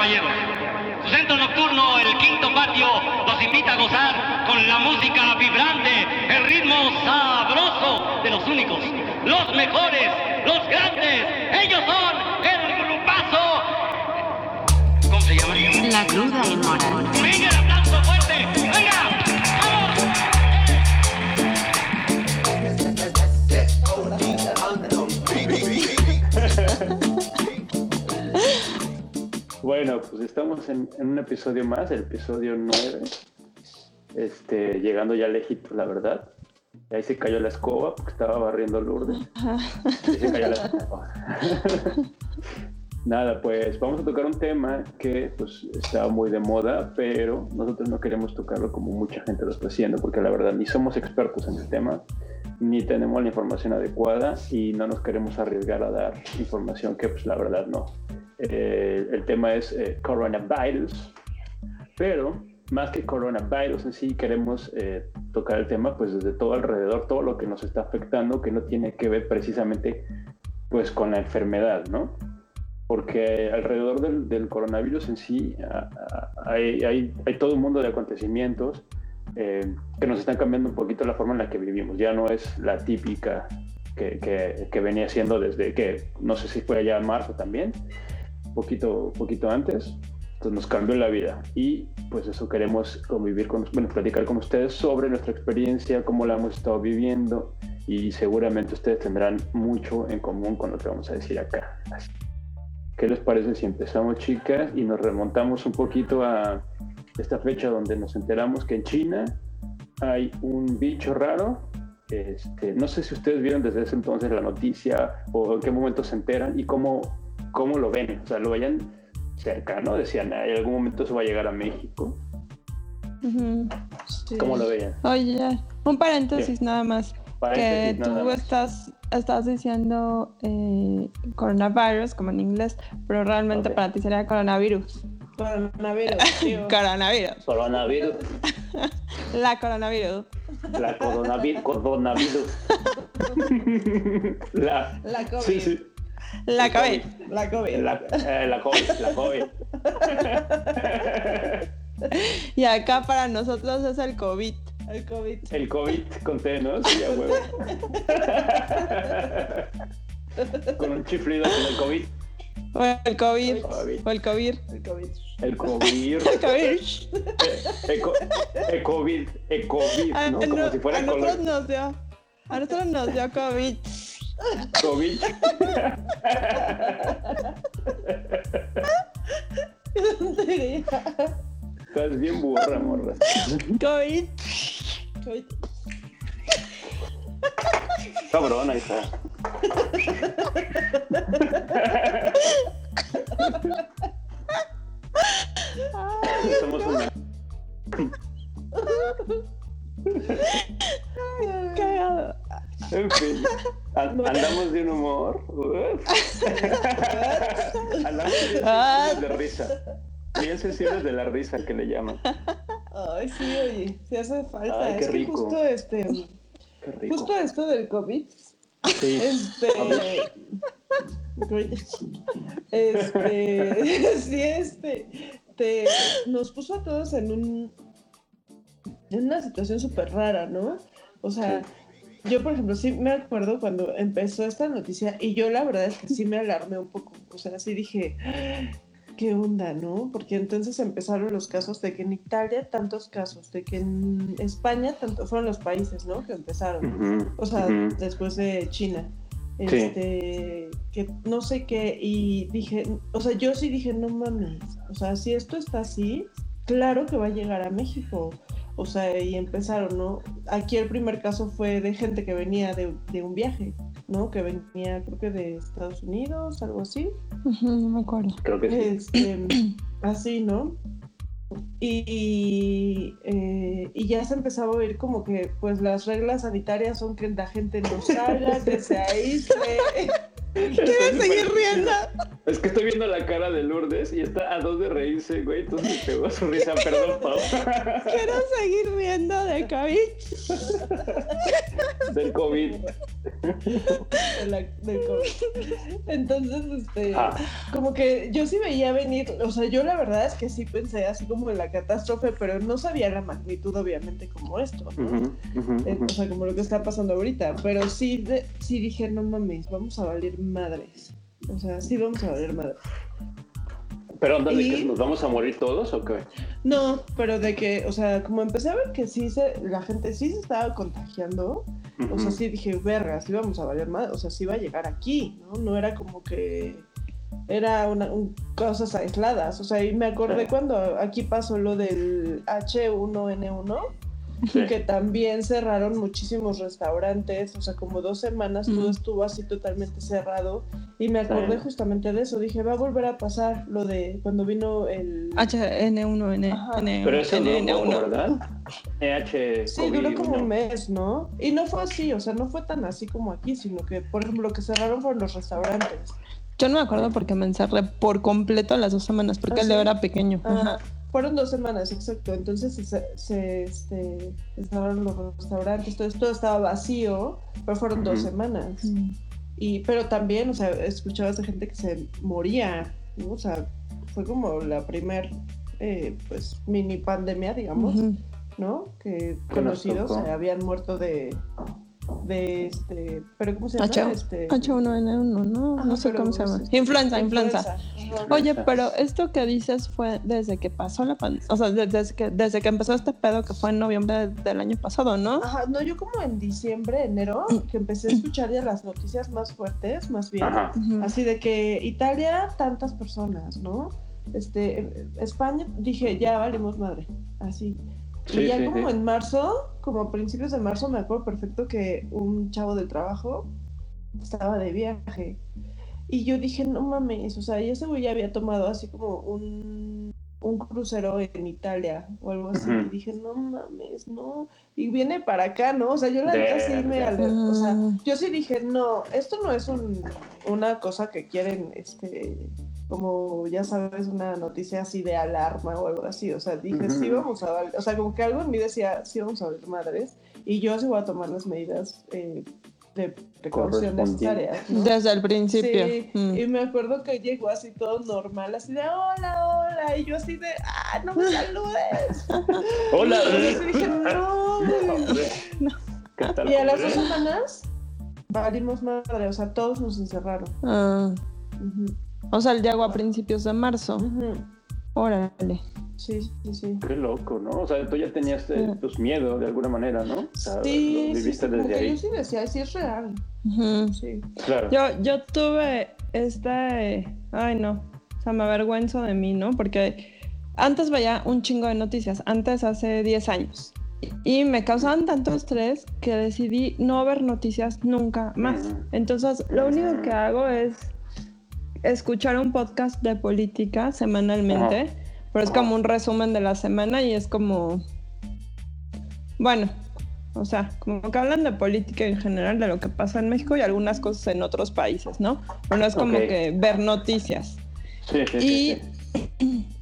caballeros. Su centro nocturno, el quinto patio, los invita a gozar con la música vibrante, el ritmo sabroso de los únicos, los mejores, los grandes. Ellos son el grupazo. ¿Cómo se llama? La cruda y. estamos en, un episodio más, el episodio 9. Este, llegando ya lejito, la verdad. Y ahí se cayó la escoba porque estaba barriendo Lourdes. Ahí se cayó la escoba. Nada, pues vamos a tocar un tema que pues está muy de moda, pero nosotros no queremos tocarlo como mucha gente lo está haciendo, porque la verdad ni somos expertos en el tema, ni tenemos la información adecuada y no nos queremos arriesgar a dar información que pues la verdad no. Eh, el tema es eh, coronavirus, pero más que coronavirus en sí, queremos eh, tocar el tema pues desde todo alrededor, todo lo que nos está afectando, que no tiene que ver precisamente pues con la enfermedad, ¿no? Porque alrededor del, coronavirus en sí hay, todo un mundo de acontecimientos que nos están cambiando un poquito la forma en la que vivimos. Ya no es la típica que, que, venía siendo desde que, no sé si fue en marzo también, poquito, poquito antes. Entonces nos cambió la vida y pues eso queremos convivir con, bueno, platicar con ustedes sobre nuestra experiencia, cómo la hemos estado viviendo y seguramente ustedes tendrán mucho en común con lo que vamos a decir acá. Así- ¿Qué les parece si empezamos, chicas, y nos remontamos un poquito a esta fecha donde nos enteramos que en China hay un bicho raro? Este, no sé si ustedes vieron desde ese entonces la noticia o en qué momento se enteran y cómo, cómo lo ven. O sea, lo veían cerca, ¿no? Decían, "Ah, en algún momento eso va a llegar a México. Sí. ¿Cómo lo veían? Oye, un paréntesis nada más. Paréntesis, que tú más. estás, estás diciendo eh, coronavirus, como en inglés, pero realmente para ti sería coronavirus. Coronavirus, tío. Coronavirus. Coronavirus, La coronavirus. la coronavirus, coronavirus. la, La COVID. sí, sí. La El COVID. La COVID. La, eh, la COVID, la COVID. Y acá para nosotros es el COVID. El COVID. El COVID con T, ¿no? Sí, a huevo. con un chiflido con el COVID. O el COVID. El COVID. O el COVID. El COVID. El COVID. El COVID. El, co- el COVID. El COVID, A, ¿no? Como no- si fuera a el nosotros nos dio. A nosotros nos dio COVID. COVID. Estás bien burra, morra. COVID. COVID. Cabrón, ahí está. Sensibles de risa. Bien sensibles de la risa que le llaman. Ay, sí, oye, sí hace falta. Ay, qué es que rico. justo este, Qué rico. justo esto del COVID, Sí. este, este, sí, este, te, nos puso a todos en un, en una situación súper rara, ¿no? O sea, yo, por ejemplo, sí me acuerdo cuando empezó esta noticia y yo la verdad es que sí me alarmé un poco. O sea, sí dije, ¿qué onda, no? Porque entonces empezaron los casos de que en Italia tantos casos, de que en España tanto fueron los países, ¿no? Que empezaron. O sea, después de China. Sí. Este, que no sé qué, y dije, o sea, yo sí dije, no mames, o sea, si esto está así, claro que va a llegar a México. O sea, y empezaron, ¿no? Aquí el primer caso fue de gente que venía de, de un viaje, ¿no? Que venía, creo que de Estados Unidos, algo así. No me acuerdo. Creo que sí. Este, así, ¿no? Y, eh, y ya se empezaba a oír como que pues las reglas sanitarias son que la gente no salga, que se aísle. ¿Quieres seguir riendo? Es que estoy viendo la cara de Lourdes y está a dos de reírse, güey. Entonces me pegó su risa. Perdón, Pau. Quiero seguir riendo de COVID. Del COVID. de la- del COVID. Entonces, este, Ah. como que yo sí veía venir, o sea, yo la verdad es que sí pensé así como en la catástrofe, pero no sabía la magnitud, obviamente, como esto, Eh. O sea, como lo que está pasando ahorita, pero sí, de- sí dije, no mames, vamos a valer madres. O sea, sí vamos a valer madres. Pero onda de y- que nos vamos a morir todos o qué? No, pero de que, o sea, como empecé a ver que sí se, la gente sí se estaba contagiando, o sea, sí dije, verga, sí vamos a valer más, o sea, sí va a llegar aquí, ¿no? No era como que era una, un- cosas aisladas, o sea, y me acordé cuando aquí pasó lo del H1N1, Sí. que también cerraron muchísimos restaurantes, o sea, como dos semanas todo Mm. estuvo así totalmente cerrado, y me acordé Sí. justamente de eso, dije, va a volver a pasar lo de cuando vino el... HN1, N, Ajá. N, Pero eso duró poco, N1. ¿verdad? EH. Sí, COVID, duró como un mes, ¿no? Y no fue así, o sea, no fue tan así como aquí, sino que, por ejemplo, lo que cerraron fueron los restaurantes. Yo no me acuerdo porque me encerré por completo las dos semanas, porque ¿Ah, Leo sí? era pequeño. Ajá. Ajá. Fueron dos semanas, exacto. Entonces se, se, este, cerraron los restaurantes, todo esto estaba vacío, pero fueron dos semanas. Y, pero también, o sea, escuchabas de gente que se moría, ¿no? O sea, fue como la primer, eh, pues, mini pandemia, digamos. ¿no? Que conocidos se habían muerto de, de este, pero ¿cómo se llama? H- Este, H1N1, no, Ajá, no sé cómo se llama. es- Influenza, influenza. Oye, pero esto que dices fue desde que pasó la pandemia, o sea, desde que, desde que empezó este pedo que fue en noviembre del año pasado, ¿no? Ajá, no, yo como en diciembre, enero, que empecé a escuchar ya las noticias más fuertes, más bien, Ajá. Así de que Italia, tantas personas, ¿no? Este, España, dije, ya valimos madre, así. Sí, y ya sí, como sí. en marzo, como a principios de marzo, me acuerdo perfecto que un chavo del trabajo estaba de viaje. Y yo dije, no mames, o sea, y ese güey ya había tomado así como un, un crucero en Italia o algo así. Y dije, no mames, no. Y viene para acá, ¿no? O sea, yo la neta sí me O sea, Mm. yo sí dije, no, esto no es un, una cosa que quieren, este, como ya sabes, una noticia así de alarma o algo así. O sea, dije, sí vamos a valer, o sea, como que algo en mí decía, sí vamos a ver madres. Y yo sí voy a tomar las medidas eh, de precaución necesarias. ¿no? Desde el principio. Sí, Mm. y me acuerdo que llegó así todo normal, así de hola, hola, y yo así de, ah, no me saludes. Hola. Y yo dije, no, güey. ¿Qué tal, Y a las dos semanas valimos madre, o sea, todos nos encerraron. Ah, Ujú, o sea, él llegó a principios de marzo. Órale. Sí, sí, sí. Qué loco, ¿no? O sea, tú ya tenías eh, Sí. pues, miedo de alguna manera, ¿no? O sea, Sí, lo viviste sí, desde ahí. yo sí decía, sí es real. Sí. Claro. Yo, yo tuve este. Ay, no. O sea, me avergüenzo de mí, ¿no? Porque antes veía un chingo de noticias, antes hace 10 años. Y me causaban tanto estrés que decidí no ver noticias nunca más. Entonces, lo único que hago es escuchar un podcast de política semanalmente, pero es como un resumen de la semana y es como. Bueno, o sea, como que hablan de política en general, de lo que pasa en México y algunas cosas en otros países, ¿no? Pero no es como que ver noticias. Sí, sí, Y sí, sí.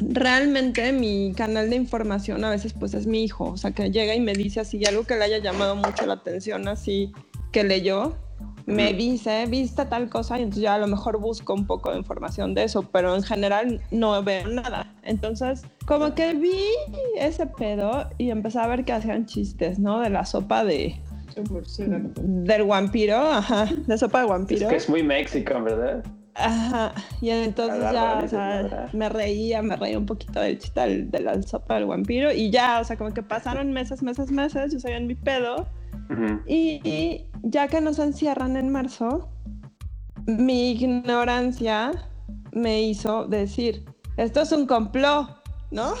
realmente mi canal de información a veces pues es mi hijo, o sea, que llega y me dice así algo que le haya llamado mucho la atención, así que leyó, me Ujú. dice, viste tal cosa y entonces ya a lo mejor busco un poco de información de eso, pero en general no veo nada. Entonces, como que vi ese pedo y empecé a ver que hacían chistes, ¿no? De la sopa de murciélago. del vampiro, ajá, de sopa de Es vampiro. que es muy mexican, ¿verdad? Ajá, y entonces ya, me reía, me reía un poquito del chiste del- de la sopa del vampiro y ya, o sea, como que pasaron meses, meses, meses, yo sabía en mi pedo Y, y ya que nos encierran en marzo, mi ignorancia me hizo decir, esto es un complot, ¿no?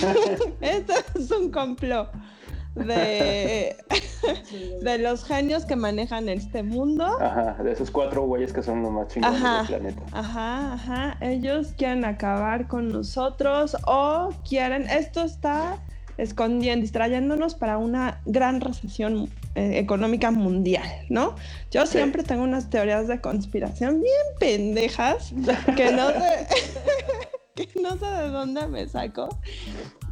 esto es un complot de, de los genios que manejan este mundo. Ajá, de esos cuatro güeyes que son los más chingones Ajá. del planeta. Ajá, ajá. Ellos quieren acabar con nosotros o quieren, esto está escondiendo, distrayéndonos para una gran recesión eh, económica mundial, ¿no? Yo siempre tengo unas teorías de conspiración bien pendejas que no sé, que no sé de dónde me saco.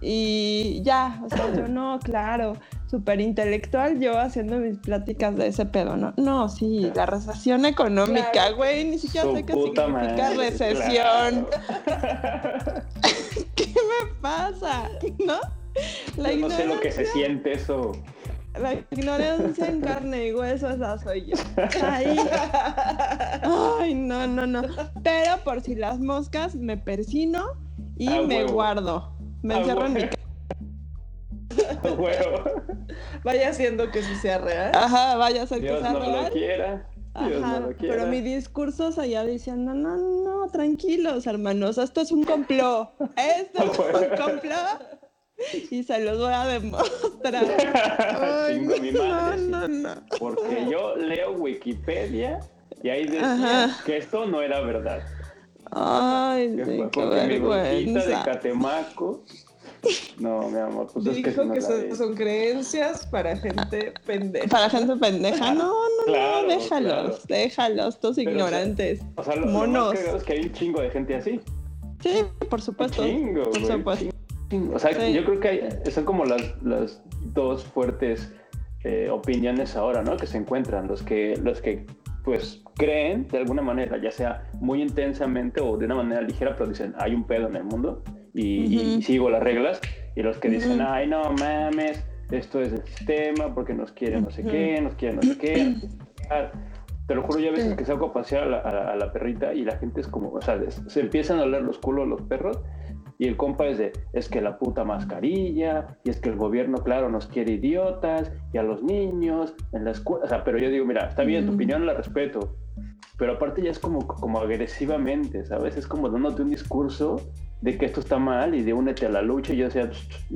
Y ya, o sea, yo no, claro, súper intelectual yo haciendo mis pláticas de ese pedo, ¿no? No, sí, la recesión económica, güey, ni siquiera sé qué significa recesión. ¿Qué me pasa? ¿No? La no sé lo que se siente eso. La ignorancia en carne y hueso, esa soy yo. Ay, no, no, no. Pero por si las moscas, me persino y me guardo. Me encierro en mi casa. Vaya haciendo que sí sea real. Ajá, vaya a ser que sea no real. Lo quiera. Dios no lo quiera. Pero mi discurso allá diciendo, no, no, no, tranquilos, hermanos, esto es un complot. Esto es un complot y se los voy a demostrar. mi madre, no, no, no. Porque yo leo Wikipedia y ahí decía que esto no era verdad. Ay, sí, qué vergüenza. de Catemaco. No, mi amor, pues es que, no que son, son, creencias para gente pendeja. Para gente pendeja. No, no, no, déjalos, déjalos, todos ignorantes. O sea, lo, monos. Lo más es que hay un chingo de gente así. Sí, por supuesto. Un chingo, por supuesto. O sea, yo creo que hay, son como las, las dos fuertes eh, opiniones ahora, ¿no? Que se encuentran, los que, los que pues creen de alguna manera, ya sea muy intensamente o de una manera ligera, pero dicen, hay un pedo en el mundo y, sigo las reglas, y los que dicen, ay, no mames, esto es el sistema porque nos quieren no sé qué, nos quieren no sé qué. Te lo juro, ya veces que salgo a pasear a la, a la, perrita y la gente es como, o sea, se empiezan a oler los culos los perros y el compa es de, es que la puta mascarilla, y es que el gobierno, claro, nos quiere idiotas, y a los niños, en la escuela, o sea, pero yo digo, mira, está bien, tu opinión la respeto, pero aparte ya es como, como agresivamente, ¿sabes? Es como dándote un discurso de que esto está mal y de únete a la lucha. Y yo decía,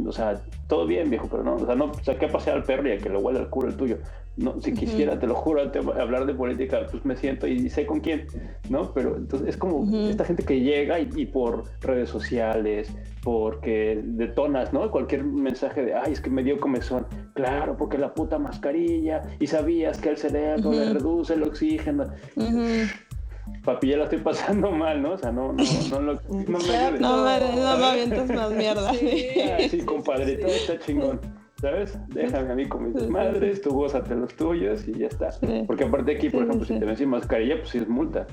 o sea, todo bien, viejo, pero no, o sea, no saqué a pasear al perro y a que le huele el culo el tuyo. No, si quisiera, te lo juro, hablar de política, pues me siento y sé con quién, ¿no? Pero entonces es como esta gente que llega y, por redes sociales, porque detonas, ¿no? Cualquier mensaje de, ay, es que me dio comezón. Claro, porque la puta mascarilla y sabías que el cerebro le reduce el oxígeno. Papi, ya la estoy pasando mal, ¿no? O sea, no, no, no, no, no me ayudes. No, me, no me avientes más mierda. Sí, ah, sí compadre, está chingón. ¿sabes? Déjame a mí con mis madres, tú gózate los tuyos y ya está. Porque aparte aquí, por ejemplo, si te ven sin mascarilla, pues sí es multa.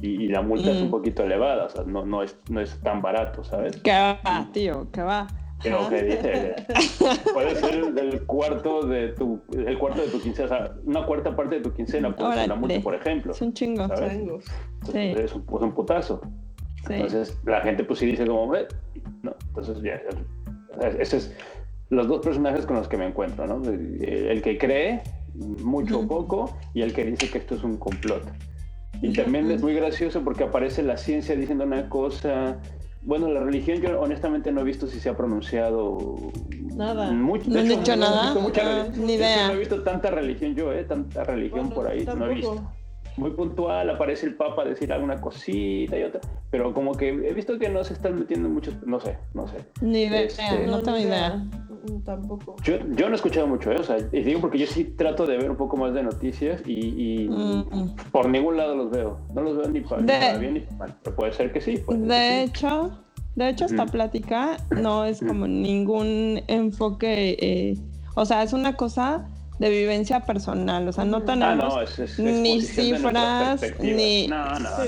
Y, la multa es un poquito elevada, o sea, no, no, es, no es tan barato, ¿sabes? ¿Qué va, tío? ¿Qué va? Pero que dice, puede ser el, cuarto de tu, el cuarto de tu quincena, o sea, una cuarta parte de tu quincena puede ser la multa, por ejemplo. Es un chingo. ¿sabes? Sí. Es, un, es un putazo. Entonces la gente pues sí dice como, no, entonces ya, ese es los dos personajes con los que me encuentro, ¿no? El que cree mucho o poco y el que dice que esto es un complot. Y también es muy gracioso porque aparece la ciencia diciendo una cosa. Bueno, la religión yo honestamente no he visto si se ha pronunciado nada. Mucho, no he dicho nada. Ah, ni idea. No he visto tanta religión yo, ¿eh? Tanta religión por ahí. No he visto muy puntual, aparece el Papa a decir alguna cosita y otra, pero como que he visto que no se están metiendo muchos, no sé, no sé. Ni idea, este, no, tengo idea. Mm, tampoco. Yo, yo no he escuchado mucho, ¿eh? o sea, y digo porque yo sí trato de ver un poco más de noticias y, mm. por ningún lado los veo. No los veo ni para, bien ni para mal, pero puede ser que sí. de hecho, de hecho esta plática no es como ningún enfoque, eh, o sea, es una cosa de vivencia personal, o sea, no tenemos ni cifras, ni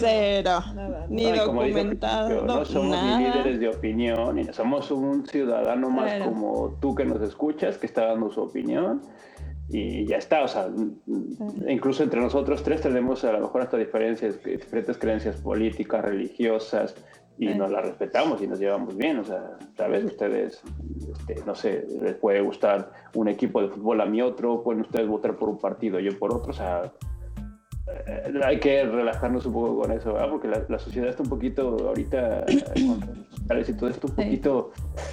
cero, ni documentado. no somos ni líderes de opinión, ni somos un ciudadano más como tú que nos escuchas, que está dando su opinión y ya está, o sea, incluso entre nosotros tres tenemos a lo mejor hasta diferencias, diferentes creencias políticas, religiosas, y nos la respetamos y nos llevamos bien, o sea, ¿sabes? Ustedes, este, no sé, les puede gustar un equipo de fútbol a mi otro, pueden ustedes votar por un partido, yo por otro, o sea, hay que relajarnos un poco con eso, ¿verdad? porque la, sociedad está un poquito ahorita, con y todo esto, un poquito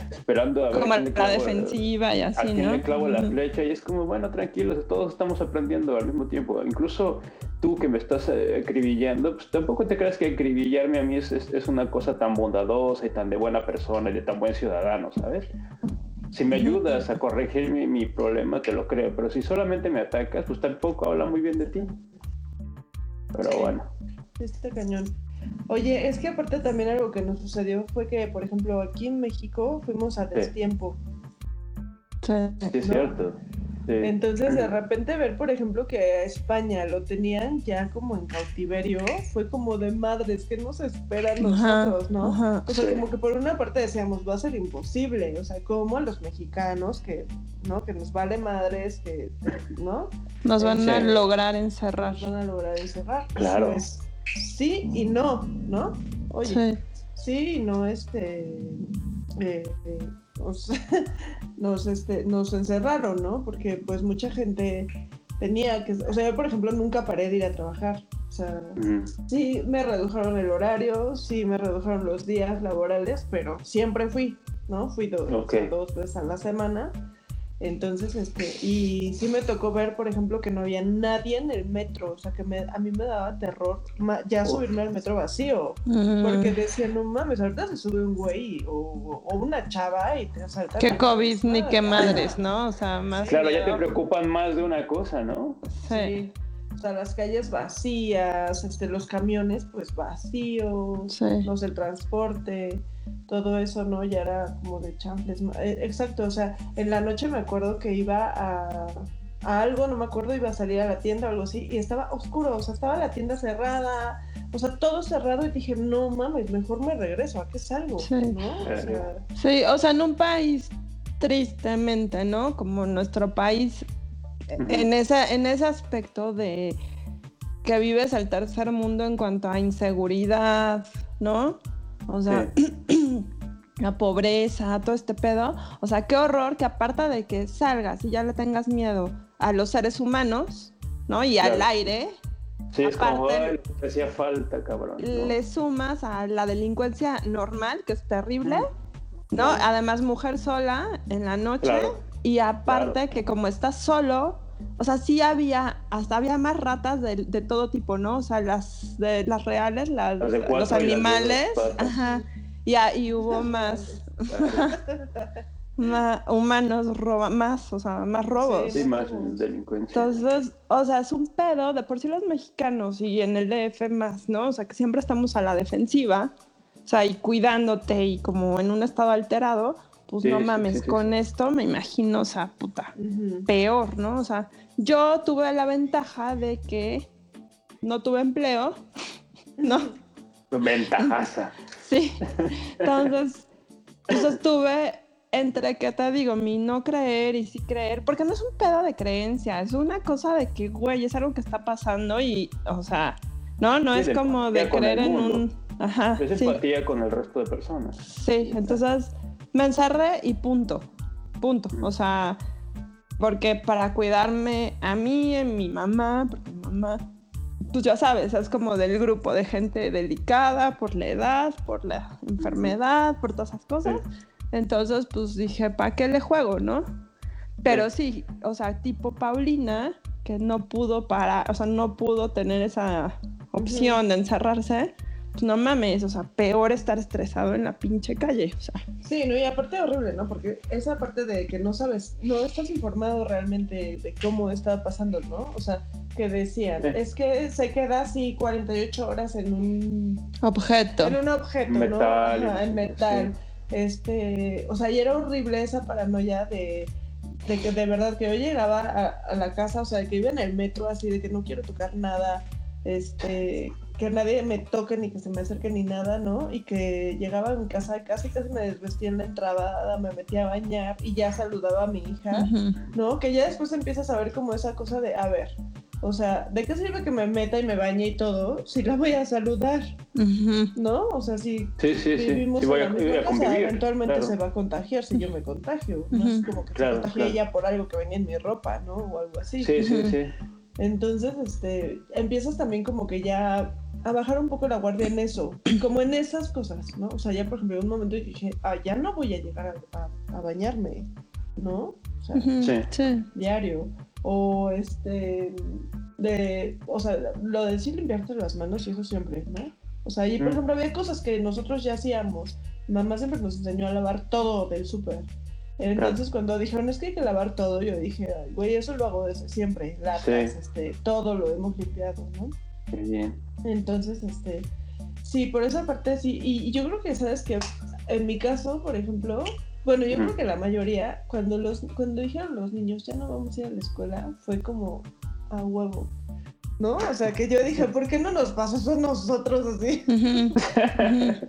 esperando a ver. Como la defensiva y así, ¿no? me clavo la flecha y es como, bueno, tranquilos, todos estamos aprendiendo al mismo tiempo. Incluso tú que me estás eh, acribillando, pues tampoco te creas que acribillarme a mí es, es, una cosa tan bondadosa y tan de buena persona y de tan buen ciudadano, ¿sabes? Si me ayudas a corregir mi, mi, problema, te lo creo. Pero si solamente me atacas, pues tampoco habla muy bien de ti. Pero bueno. Este cañón. Oye, es que aparte también algo que nos sucedió fue que, por ejemplo, aquí en México fuimos a destiempo. Sí, sí es cierto. Entonces, de repente ver, por ejemplo, que a España lo tenían ya como en cautiverio, fue como de madres, que nos esperan nosotros, no? O sea, como que por una parte decíamos, va a ser imposible, o sea, como a los mexicanos, que, ¿no? Que nos vale madres, que, ¿no? Nos van a lograr encerrar. Nos van a lograr encerrar. Claro. Pues, sí y no, ¿no? Oye, sí, y no, este... Eh, eh, nos, este, nos encerraron, ¿no? Porque pues mucha gente tenía que, o sea, yo por ejemplo nunca paré de ir a trabajar. O sea, sí me redujeron el horario, sí me redujeron los días laborales, pero siempre fui, ¿no? Fui dos veces a la semana entonces, este, y sí me tocó ver, por ejemplo, que no había nadie en el metro, o sea, que me, a mí me daba terror ya subirme al metro vacío, porque decía, no mames, ahorita se sube un güey o, una chava y te asalta. Qué COVID ni qué madres, ¿no? O sea, más... Claro, ya te preocupan más de una cosa, ¿no? sí. O sea, las calles vacías, este, los camiones pues vacíos, no sé, el transporte todo eso, ¿no? Ya era como de chanfles. Eh, exacto, o sea, en la noche me acuerdo que iba a, algo, no me acuerdo, iba a salir a la tienda o algo así, y estaba oscuro, o sea, estaba la tienda cerrada, o sea, todo cerrado, y dije, no mames, mejor me regreso, ¿a qué salgo? Sí, ¿no? o sea, sí, o sea, en un país tristemente, ¿no? Como nuestro país, en, esa, en ese aspecto de que vives el tercer mundo en cuanto a inseguridad, ¿no? O sea, la pobreza, todo este pedo. O sea, qué horror que aparte de que salgas y ya le tengas miedo a los seres humanos, ¿no? Y al aire. Sí, es como, hacía falta, cabrón. Le sumas a la delincuencia normal, que es terrible, ¿no? Además, mujer sola en la noche. Y aparte que como estás solo, o sea, sí había, hasta había más ratas de, todo tipo, ¿no? O sea, las, de, las reales, las, los animales, ajá, y, y hubo más, más humanos roba, más, o sea, más robos. Sí, más delincuencia. Entonces, o sea, es un pedo, de por sí los mexicanos y en el DF más, ¿no? O sea, que siempre estamos a la defensiva, o sea, y cuidándote y como en un estado alterado, pues no mames, con esto me imagino, o sea, puta, peor, ¿no? O sea, yo tuve la ventaja de que no tuve empleo, ¿no? Ventajaza. Sí. Entonces, pues estuve entre, ¿qué te digo? Mi no creer y sí creer, porque no es un pedo de creencia, es una cosa de que, güey, es algo que está pasando y, o sea, no, no es como de creer en un... Ajá, es empatía con el resto de personas. Sí, entonces me encerré y punto, punto. O sea, porque para cuidarme a mí, a mi mamá, porque mi mamá, pues ya sabes, es como del grupo de gente delicada por la edad, por la enfermedad, por todas esas cosas. Entonces, pues dije, ¿para qué le juego, no? Pero sí, o sea, tipo Paulina, que no pudo para, o sea, no pudo tener esa opción de encerrarse, pues no mames, o sea, peor estar estresado en la pinche calle, o sea. Sí, no, y aparte horrible, ¿no? Porque esa parte de que no sabes, no estás informado realmente de cómo está pasando, ¿no? O sea, que decían, es que se queda así 48 horas en un objeto. En un objeto, metal, ¿no? en metal. Este, o sea, y era horrible esa paranoia de, de que de verdad que yo llegaba a, a la casa, o sea, que iba en el metro así de que no quiero tocar nada, este, que nadie me toque ni que se me acerque ni nada, ¿no? Y que llegaba a mi casa casi casi me desvestía en la entrada, me metía a bañar y ya saludaba a mi hija, ¿no? Que ya después empiezas a ver como esa cosa de, a ver, o sea, ¿de qué sirve que me meta y me bañe y todo si la voy a saludar? ¿No? O sea, si vivimos en la misma casa, eventualmente se va a contagiar si yo me contagio. No es como que se contagie ella por algo que venía en mi ropa, ¿no? O algo así. Sí, sí, sí. Entonces, este, empiezas también como que ya a bajar un poco la guardia en eso, como en esas cosas, ¿no? O sea, ya por ejemplo, en un momento dije, ah, ya no voy a llegar a, bañarme, ¿no? O sea, sí. diario. O este, de, o sea, lo de decir limpiarte las manos y eso siempre, ¿no? O sea, y por ejemplo, había cosas que nosotros ya hacíamos. mamá siempre nos enseñó a lavar todo del súper. Entonces cuando dijeron es que hay que lavar todo, yo dije, Ay, güey, eso lo hago desde siempre, latas, Sí. este, todo lo hemos limpiado, ¿no? Qué bien. Entonces, este, sí, por esa parte sí, y, y yo creo que, ¿sabes que En mi caso, por ejemplo, bueno, yo creo que la mayoría, cuando los, cuando dijeron los niños, ya no vamos a ir a la escuela, fue como a huevo, ¿no? O sea, que yo dije, ¿por qué no nos pasó eso a nosotros así?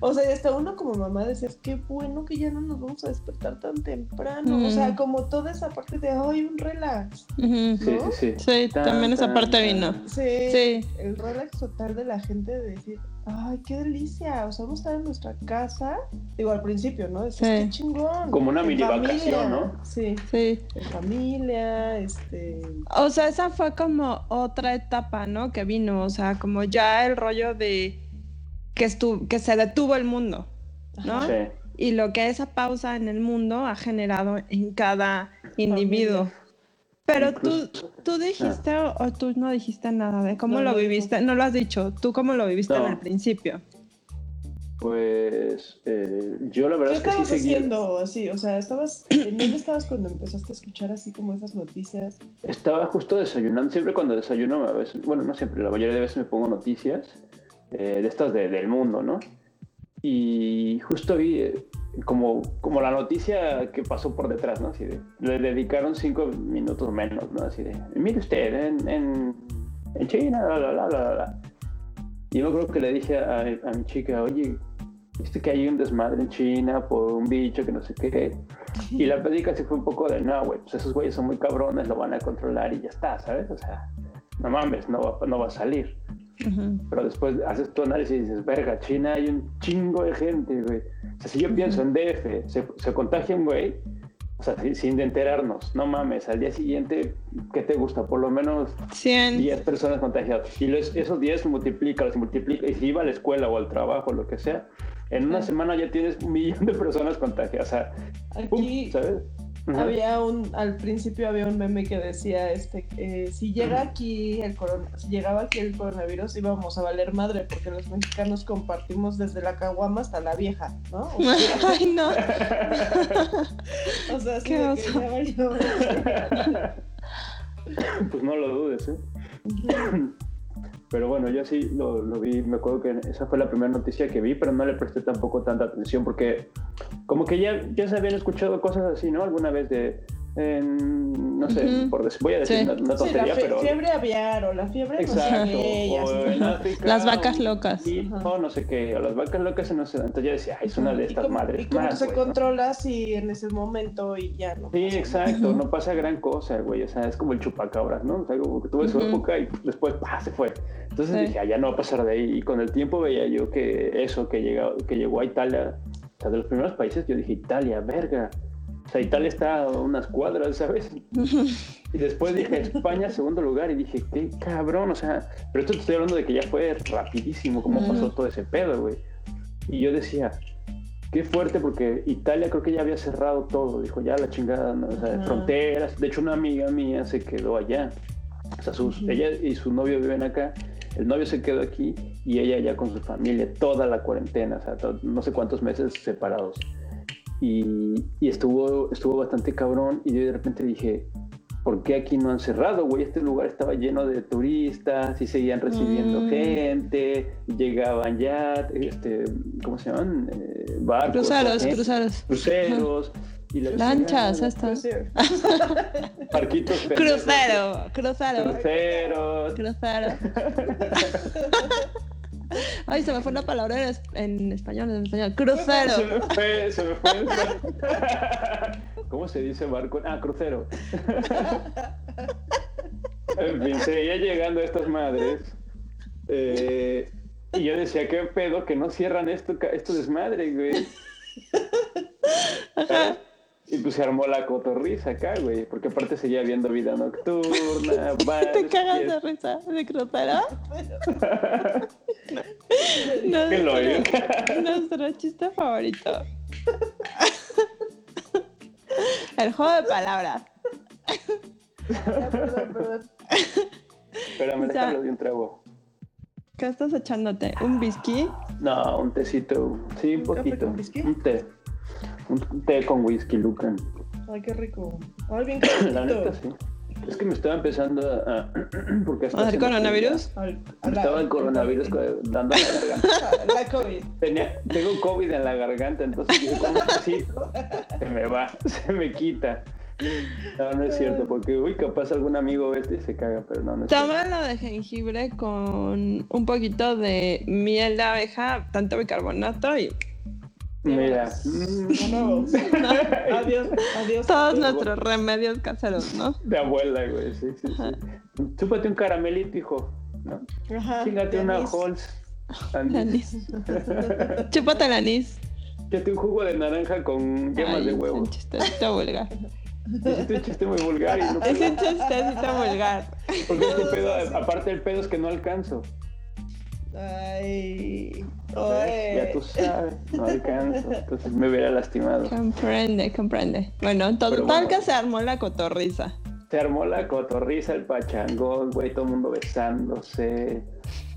O sea, hasta uno como mamá decía, qué bueno que ya no nos vamos a despertar tan temprano. O sea, Mm. como toda esa parte de, ay, un relax. Sí, ¿No? sí, sí. Sí, Tan, también esa tan, parte tan. vino. Sí, Sí. el relax total de la gente de decir, ay, qué delicia. O sea, vamos a estar en nuestra casa. Digo, al principio, ¿no? Decías, Sí. qué chingón. Como una mini vacación, familia". ¿no? Sí, Sí. en familia, este... O sea, esa fue como otra etapa, ¿no? Que vino, o sea, como ya el rollo de que, estu que se detuvo el mundo, ¿no? Sí. Y lo que esa pausa en el mundo ha generado en cada individuo. Pero tú, tú dijiste o, o tú no dijiste nada de cómo No, lo no, viviste, no lo has dicho, tú cómo lo viviste en No. el principio. Pues eh, yo la verdad ¿Qué es que sí estabas haciendo así? O sea, estabas, ¿en dónde estabas cuando empezaste a escuchar así como esas noticias? Estaba justo desayunando. Siempre cuando desayuno, a veces, bueno, no siempre, la mayoría de veces me pongo noticias eh, de estas de- del mundo, ¿no? Y justo vi eh, como, como la noticia que pasó por detrás, ¿no? Le dedicaron cinco minutos menos, ¿no? Así de, mire usted, en, en, China, la, la, la, la, la. Y yo creo que le dije a, mi chica, oye, viste que hay un desmadre en China por un bicho que no sé qué. Y la plática sí fue un poco de, no, güey, pues esos güeyes son muy cabrones, lo van a controlar y ya está, ¿sabes? O sea, no mames, no va, no va a salir. Pero después haces tu análisis y dices, verga, China hay un chingo de gente, güey. O sea, si yo pienso en DF, se, se contagia un güey, o sea, sin, sin de enterarnos, no mames, al día siguiente, ¿qué te gusta? Por lo menos 100. 10 personas contagiadas. Y los- esos 10 multiplica, los multiplica. Y si iba a la escuela o al trabajo, lo que sea, en una semana ya tienes un millón de personas contagiadas. O sea, pum, Aquí había un, al principio había un meme que decía, este, eh, si llega aquí el corona, si llegaba aquí el coronavirus íbamos a valer madre porque los mexicanos compartimos desde la caguama hasta la vieja, ¿no? O sea, Ay, no. o sea, Qué que ya valió pues no lo dudes, ¿eh? Pero bueno, yo sí lo, vi, me acuerdo que esa fue la primera noticia que vi, pero no le presté tampoco tanta atención porque como que ya, ya se habían escuchado cosas así, ¿no? Alguna vez de, en, no sé, Ujú. por decir, voy a decir Sí. una, una Sí, la tontería, pero... fiebre aviar o la fiebre no sé Exacto, o ¿no? África, Las vacas locas. Ajá. no sé qué, o las vacas locas en no sé, entonces yo decía, ay, es una de Y estas cómo- madres Y cómo más, se güey, ¿no? controla si en ese momento y ya no. Sí, pasa exacto, no pasa gran cosa, güey, o sea, es como el chupacabras, ¿no? O sea, como que tuve su Ujú. época y después, ¡pah!, se fue. Entonces Sí. dije, ah, ya no va a pasar de ahí, y con el tiempo veía yo que eso, que, llega, que llegó a Italia, o sea, de los primeros países, yo dije, Italia, verga, o sea, Italia está a unas cuadras, ¿sabes? Y después dije, España, segundo lugar, y dije, qué cabrón, o sea, pero esto te estoy hablando de que ya fue rapidísimo, cómo pasó todo ese pedo, güey. Y yo decía, qué fuerte, porque Italia creo que ya había cerrado todo, dijo, ya la chingada, ¿no? o sea, fronteras. De hecho, una amiga mía se quedó allá. O sea, sus, ella y su novio viven acá. El novio se quedó aquí y ella allá con su familia, toda la cuarentena, o sea, no sé cuántos meses separados. Y, y estuvo, estuvo bastante cabrón y yo de repente dije, ¿por qué aquí no han cerrado, güey? Este lugar estaba lleno de turistas y seguían recibiendo Mm. gente, llegaban ya, este, ¿cómo se llaman? Eh, barcos. Cruceros, ¿eh? cruceros. Cruceros. Y la Lanchas, estas. Pendejos, Crucero, crucero, Cruceros. crucero. Ay, se me fue una palabra en, es- en español, en español. Se Crucero. me fue, se me fue. ¿Cómo se dice barco? Ah, crucero. En fin, seguía llegando estas madres. eh, y yo decía, ¿qué pedo que no cierran esto, esto desmadre, güey? Ajá. Y pues se armó la cotorriza acá, güey, porque aparte seguía viendo vida nocturna, bares, Te cagas de risa de crucero. No, ¿Qué lo oigo? nuestro, nuestro chiste favorito. El juego de palabras. Perdón, perdón. Espérame, déjalo de un trago. ¿Qué estás echándote? ¿Un whisky? No, un tecito. Sí, un ¿Un café poquito. Un té. Un té con whisky, Lucan. Ay, qué rico. Ay, bien La neta, sí. Es que me estaba empezando a... a- porque hasta ¿A ver hace mucho coronavirus? Al- la- Estaba el coronavirus co- dando la garganta. La COVID. Tenía, tengo COVID en la garganta, entonces yo con un tecito se me va, se me quita. No, no es cierto, porque uy, capaz algún amigo ve esto y se caga, pero no, no es. Tómalo de jengibre con un poquito de miel de abeja, tanto bicarbonato y Mira, mm, Vámonos. Adiós, adiós. todos nuestros remedios caseros, ¿no? de abuela, güey, sí, sí, sí. Chúpate un caramelito, hijo, ¿no? Ajá. Chíngate una. Halls. Anís. Chúpate el anís. Échate un jugo de naranja con yemas Ay, de es huevo. un chistecito vulgar. Hiciste un chiste muy vulgar y no Es un chistecito vulgar. Porque este pedo, aparte el pedo es que no alcanzo. Ay. Ya tú sabes, no alcanzo. Entonces me hubiera lastimado. Comprende, comprende. Bueno, total bueno. que se armó la cotorriza. Se armó la cotorriza, el pachangón, güey, todo el mundo besándose,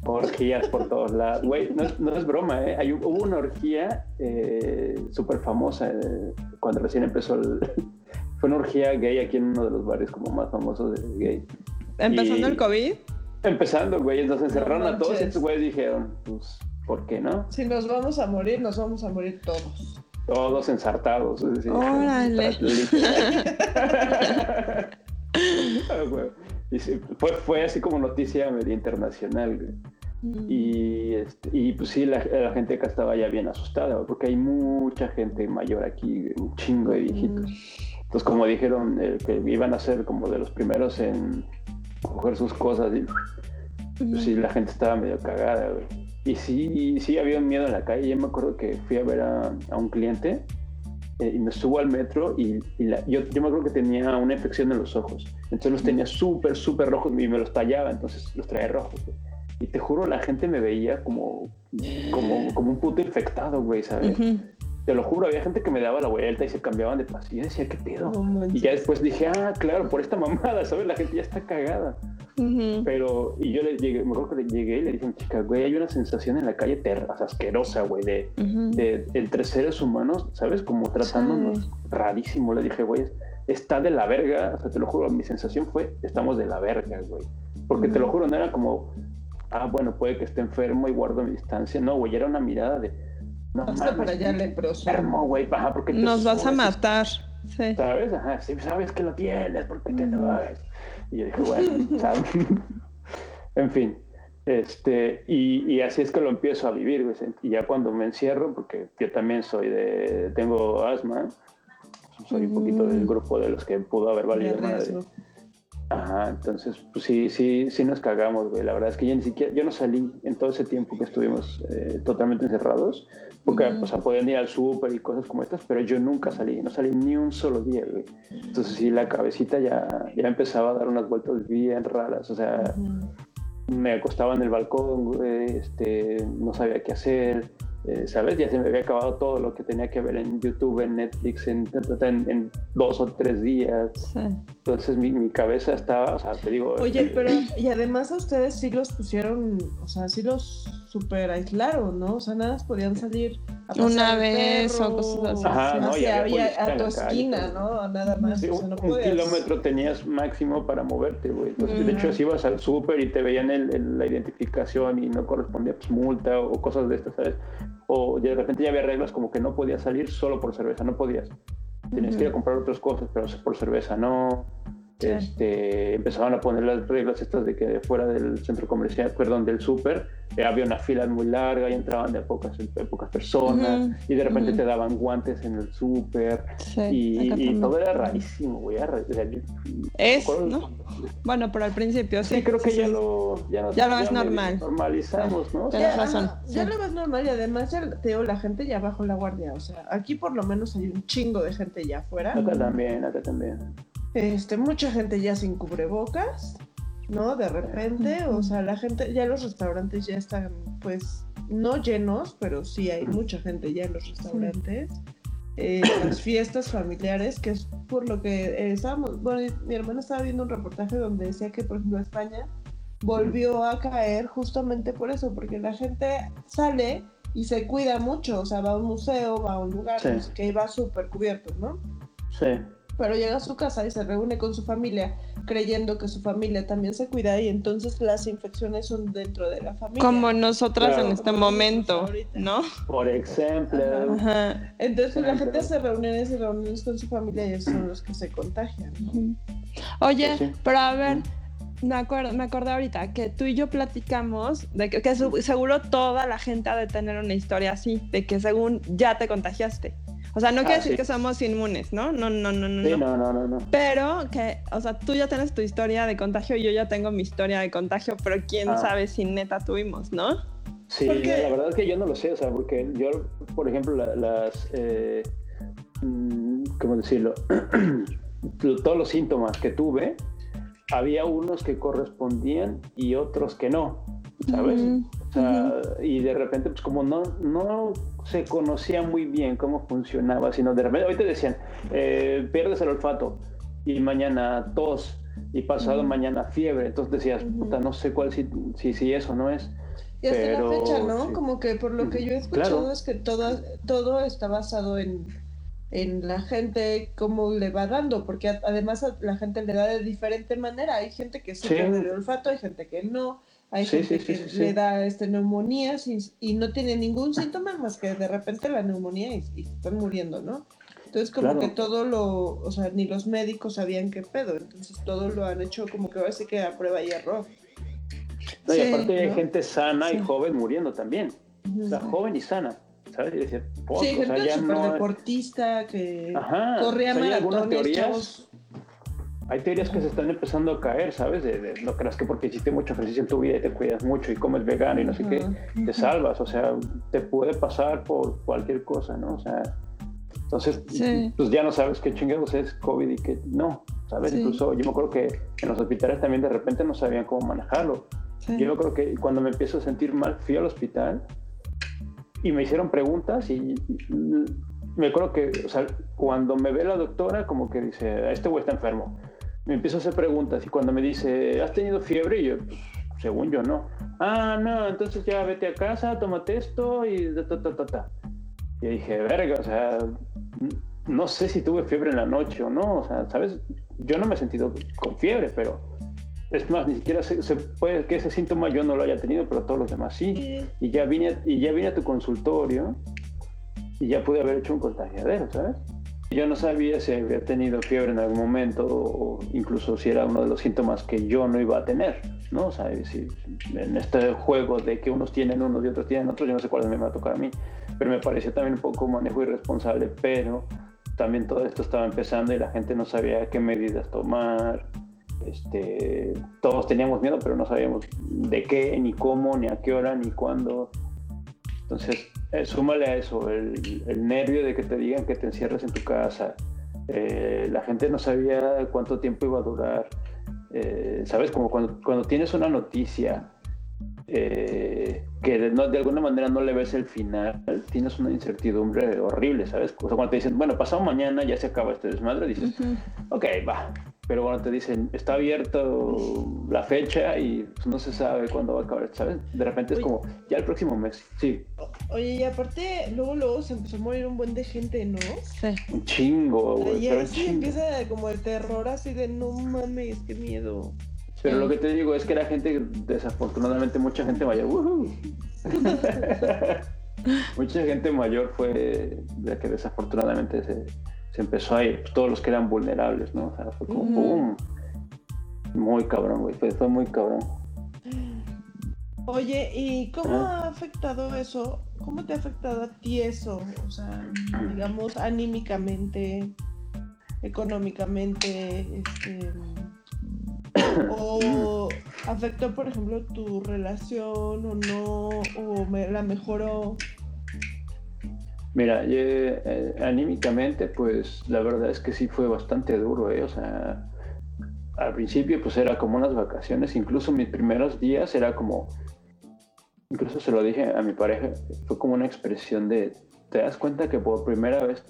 orgías por todos lados. Güey, no, es- no es broma, ¿eh? Hay, hubo una orgía eh, súper famosa eh, cuando recién empezó el... Fue una orgía gay aquí en uno de los bares como más famosos de gay. Empezando Y- el COVID. Empezando, güey, entonces encerraron a todos y estos güeyes dijeron, pues, ¿por qué no? Si nos vamos a morir, nos vamos a morir todos. Todos ensartados. es decir, Órale. Ah, güey. Y sí, fue, fue así como noticia media internacional, güey. Y, este, y pues sí, la, la gente acá estaba ya bien asustada, güey, porque hay mucha gente mayor aquí, güey, un chingo de viejitos. Entonces, como dijeron eh, que iban a ser como de los primeros en coger sus cosas, y pues sí, la gente estaba medio cagada, güey. Y sí, sí había un miedo en la calle. Yo me acuerdo que fui a ver a, a un cliente eh, y me subo al metro y, y la- yo, yo me acuerdo que tenía una infección en los ojos. Entonces los tenía súper, súper rojos y me los tallaba, entonces los traía rojos. güey. Y te juro, la gente me veía como, como, como un puto infectado, güey, ¿sabes? Te lo juro, había gente que me daba la vuelta y se cambiaban de paso. Y decía, ¿qué pedo? Manches. Y ya después dije, ah, claro, por esta mamada, ¿sabes? La gente ya está cagada. Pero, y yo le llegué, me acuerdo que le llegué y le dije, chica, güey, hay una sensación en la calle terra, asquerosa, güey, de, entre seres humanos, ¿sabes? Como tratándonos Sí. rarísimo. Le dije, güey, está de la verga, o sea, te lo juro, mi sensación fue, estamos de la verga, güey. Porque te lo juro, no era como, ah, bueno, puede que esté enfermo y guardo mi distancia. No, güey, era una mirada de, no Hasta mames, para allá, leproso. enfermo, güey, ajá, porque Nos vas a matar. Sí. ¿Sabes? Ajá, sí, sabes que lo tienes, ¿por qué te lo hagas? Y yo dije, bueno, ¿sabes? en fin, este, y, y así es que lo empiezo a vivir, güey. Y ya cuando me encierro, porque yo también soy de, tengo asma, soy un poquito del grupo de los que pudo haber valido madre. Ajá, entonces, pues sí, sí, sí nos cagamos, güey. La verdad es que yo ni siquiera, yo no salí en todo ese tiempo que estuvimos eh, totalmente encerrados, porque, o sea, podían ir al súper y cosas como estas, pero yo nunca salí, no salí ni un solo día, güey. Entonces, sí, la cabecita ya, ya empezaba a dar unas vueltas bien raras, o sea, me acostaba en el balcón, güey, este, no sabía qué hacer, eh, ¿sabes? Ya se me había acabado todo lo que tenía que ver en YouTube, en Netflix, en, en- en dos o tres días. Sí. Entonces mi, mi cabeza estaba, o sea, te digo... Oye, eh, pero y además a ustedes sí los pusieron, o sea, sí los super aislaron, ¿no? O sea, nada más podían salir a Una vez o cosas así. Ajá, o no, y sea, había a tu esquina. ¿no? Nada más, Sí, o sea, un, no un podías. kilómetro tenías máximo para moverte, güey. Entonces, de hecho, si ibas al súper y te veían el- el- la identificación y no correspondía, pues multa o, o cosas de estas, ¿sabes? O de repente ya había reglas como que no podías salir solo por cerveza, no podías. Tenías que ir a comprar otras cosas, pero por cerveza no. Este, empezaban a poner las reglas estas de que fuera del centro comercial, perdón, del súper, eh, había una fila muy larga y entraban de pocas, de pocas personas y de repente te daban guantes en el súper Sí, y, todo era rarísimo, güey. era- Es. Bueno, pero al principio sí. Sí, creo que sí, ya lo, ya, nos- Ya lo ves medio normal. Normalizamos, ¿no? Tienes Ya, razón, ya lo ves normal y además ya te digo, la gente ya bajó la guardia. O sea, aquí por lo menos hay un chingo de gente ya afuera. Acá también, acá también. Este, mucha gente ya sin cubrebocas, ¿no? De repente, o sea, la gente, ya los restaurantes ya están, pues, no llenos, pero sí hay mucha gente ya en los restaurantes. Eh, las fiestas familiares, que es por lo que eh, estábamos, bueno, mi hermana estaba viendo un reportaje donde decía que, por ejemplo, España volvió a caer justamente por eso, porque la gente sale y se cuida mucho, o sea, va a un museo, va a un lugar Sí. pues, que va súper cubierto, ¿no? Sí. Pero llega a su casa y se reúne con su familia creyendo que su familia también se cuida y entonces las infecciones son dentro de la familia. Como nosotras Claro. en este Como momento. ¿no? Por ejemplo. Ajá. Entonces la gente hace reuniones y reuniones con su familia y esos son los que se contagian. ¿no? Oye, Sí. pero a ver, me acuerdo, me acordé ahorita que tú y yo platicamos de que, que su- seguro toda la gente ha de tener una historia así, de que según ya te contagiaste. O sea, no quiere Ah, decir sí. que somos inmunes, ¿no? No, no, no, no, Sí, no. no, no, no, no. Pero que, o sea, tú ya tienes tu historia de contagio y yo ya tengo mi historia de contagio, pero quién Ah. sabe si neta tuvimos, ¿no? Sí, Porque- la verdad es que yo no lo sé, o sea, porque yo, por ejemplo, la- las, eh, mm, ¿cómo decirlo? Todos los síntomas que tuve, había unos que correspondían y otros que no, ¿sabes? O sea, y de repente, pues como no, no se conocía muy bien cómo funcionaba, sino de repente, hoy te decían, eh, pierdes el olfato y mañana tos y pasado mañana fiebre, entonces decías, puta, no sé cuál, si, si, si eso no es. Y hasta Pero, la fecha, ¿no? sí. Como que por lo que yo he escuchado Claro. es que todo, todo está basado en, en la gente, cómo le va dando, porque además a la gente le da de diferente manera. Hay gente que sí Sí. pierde el olfato, hay gente que no, hay Sí, gente sí, sí, que le da este, neumonías y, y no tiene ningún síntoma más que de repente la neumonía y, y están muriendo, ¿no? Entonces como Claro. que todo lo, o sea, ni los médicos sabían qué pedo, entonces todo lo han hecho como que ahora sí que a prueba y error. No, y aparte hay ¿no? gente sana y joven muriendo también. O sea, joven y sana. ¿Sabes? Y "Fuck", Sí, o sea, gente súper no- deportista que Ajá. corría o sea, hay maratones, chavos. Hay teorías que se están empezando a caer, ¿sabes? De, de- no creas que porque hiciste mucho ejercicio en tu vida y te cuidas mucho y comes vegano y no sé qué, te salvas. O sea, te puede pasar por cualquier cosa, ¿no? O sea, entonces, Sí. pues ya no sabes qué chingados es COVID y qué no, ¿sabes? Sí. Incluso yo me acuerdo que en los hospitales también de repente no sabían cómo manejarlo. Sí. Yo creo que cuando me empiezo a sentir mal, fui al hospital y me hicieron preguntas y me acuerdo que, o sea, cuando me ve la doctora, como que dice, este güey está enfermo. Me empiezo a hacer preguntas y cuando me dice, ¿has tenido fiebre? Y yo, "Pues, según yo, no. Ah, no, entonces ya vete a casa, tómate esto y ta, ta, ta, ta. Y dije, verga, o sea, no sé si tuve fiebre en la noche o no, o sea, ¿sabes? Yo no me he sentido con fiebre, pero es más, ni siquiera se, se puede que ese síntoma yo no lo haya tenido, pero todos los demás sí. Sí. Y ya vine, y ya vine a tu consultorio y ya pude haber hecho un contagiadero, ¿sabes? Yo no sabía si había tenido fiebre en algún momento o incluso si era uno de los síntomas que yo no iba a tener, ¿no? O en este juego de que unos tienen unos y otros tienen otros, yo no sé cuál me va a tocar a mí. Pero me pareció también un poco manejo irresponsable, pero también todo esto estaba empezando y la gente no sabía qué medidas tomar. Este, todos teníamos miedo, pero no sabíamos de qué, ni cómo, ni a qué hora, ni cuándo. Entonces, eh, súmale a eso el, el nervio de que te digan que te encierres en tu casa. Eh, la gente no sabía cuánto tiempo iba a durar. Eh, ¿Sabes? Como cuando, cuando tienes una noticia que de, no- de alguna manera no le ves el final, tienes una incertidumbre horrible, ¿sabes? O sea, cuando te dicen, bueno, pasado mañana ya se acaba este desmadre, dices, Ujú. ok, va. Pero cuando te dicen, está abierto la fecha y pues, no se sabe cuándo va a acabar, ¿sabes? De repente es Oye. como, ya el próximo mes. Sí, Oye, y aparte, luego, luego se empezó a morir un buen de gente, ¿no? Sí. un chingo, güey. Y ahí un sí chingo. empieza como el terror así de no mames, qué miedo. Pero lo que te digo es que la gente, desafortunadamente, mucha gente mayor. Mucha gente mayor fue la que desafortunadamente se, se empezó a ir. Todos los que eran vulnerables, ¿no? O sea, fue como. Muy cabrón, güey. Fue, fue muy cabrón. Oye, ¿y cómo Ah. ha afectado eso? ¿Cómo te ha afectado a ti eso? O sea, digamos, anímicamente, económicamente, este, o afectó, por ejemplo, tu relación o no, o me- la mejoró. Mira, yo, eh, anímicamente, pues la verdad es que sí fue bastante duro, ¿eh? O sea, al principio pues era como unas vacaciones, incluso mis primeros días era como, incluso se lo dije a mi pareja, fue como una expresión de, te das cuenta que por primera vez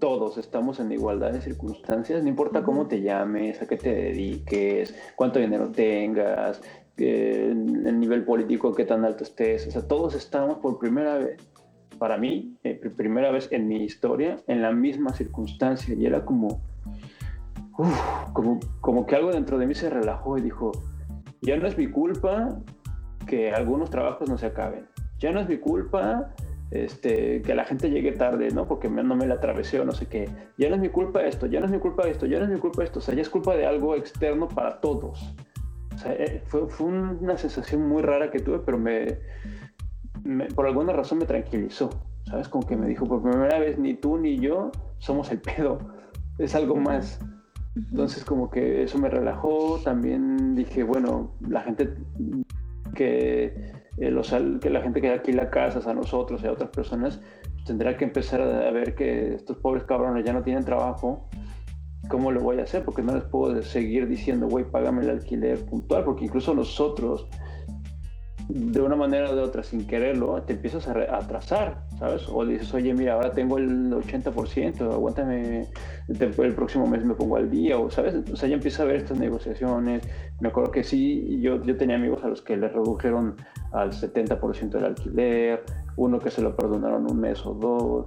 todos estamos en igualdad de circunstancias, no importa cómo te llames, a qué te dediques, cuánto dinero tengas, el nivel político, qué tan alto estés. O sea, todos estamos por primera vez, para mí, eh, primera vez en mi historia, en la misma circunstancia. Y era como, como, como que algo dentro de mí se relajó y dijo, ya no es mi culpa que algunos trabajos no se acaben. Ya no es mi culpa este, que la gente llegue tarde, ¿no? Porque no me la atravesé o no sé qué. Ya no es mi culpa esto, ya no es mi culpa esto, ya no es mi culpa esto. O sea, ya es culpa de algo externo para todos. O sea, eh, fue, fue una sensación muy rara que tuve, pero me, por alguna razón me tranquilizó. ¿Sabes? Como que me dijo, por primera vez, ni tú ni yo somos el pedo. Es algo más. Entonces como que eso me relajó, también dije, bueno, la gente que, eh, los, que la gente que alquila casas a nosotros y a otras personas tendrá que empezar a ver que estos pobres cabrones ya no tienen trabajo, ¿cómo lo voy a hacer? Porque no les puedo seguir diciendo, güey, págame el alquiler puntual, porque incluso nosotros de una manera o de otra, sin quererlo, te empiezas a, atrasar, ¿sabes? O dices, oye, mira, ahora tengo el 80%, aguántame, el próximo mes me pongo al día, o, ¿sabes? O sea, ya empieza a ver estas negociaciones. Me acuerdo que sí, yo, yo tenía amigos a los que le redujeron al 70% del alquiler, uno que se lo perdonaron un mes o dos,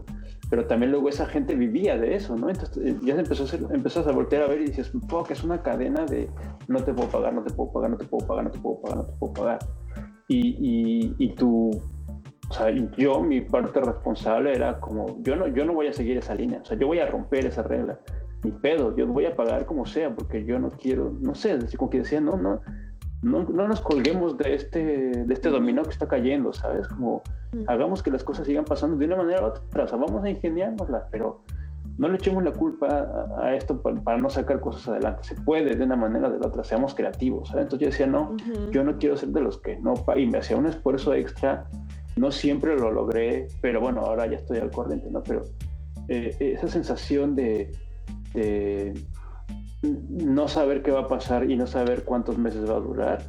pero también luego esa gente vivía de eso, ¿no? Entonces eh, ya empezó a, hacer, empezás a voltear a ver y dices, que es una cadena de no te puedo pagar, no te puedo pagar, no te puedo pagar, no te puedo pagar, no te puedo pagar y, y, tú, o sea, yo, mi parte responsable era como, yo no, yo no voy a seguir esa línea, o sea, yo voy a romper esa regla, mi pedo, yo voy a pagar como sea, porque yo no quiero, no sé, como que decía, no, no, no, no nos colguemos de este, de este dominó que está cayendo, ¿sabes? Como hagamos que las cosas sigan pasando de una manera u otra, o sea, vamos a ingeniárnosla, pero no le echemos la culpa a, esto para, no sacar cosas adelante. Se puede de una manera o de la otra, seamos creativos. Entonces yo decía, no, yo no quiero ser de los que no, y me hacía un esfuerzo extra. No siempre lo logré, pero bueno, ahora ya estoy al corriente, ¿no? Pero eh, esa sensación de, no saber qué va a pasar y no saber cuántos meses va a durar,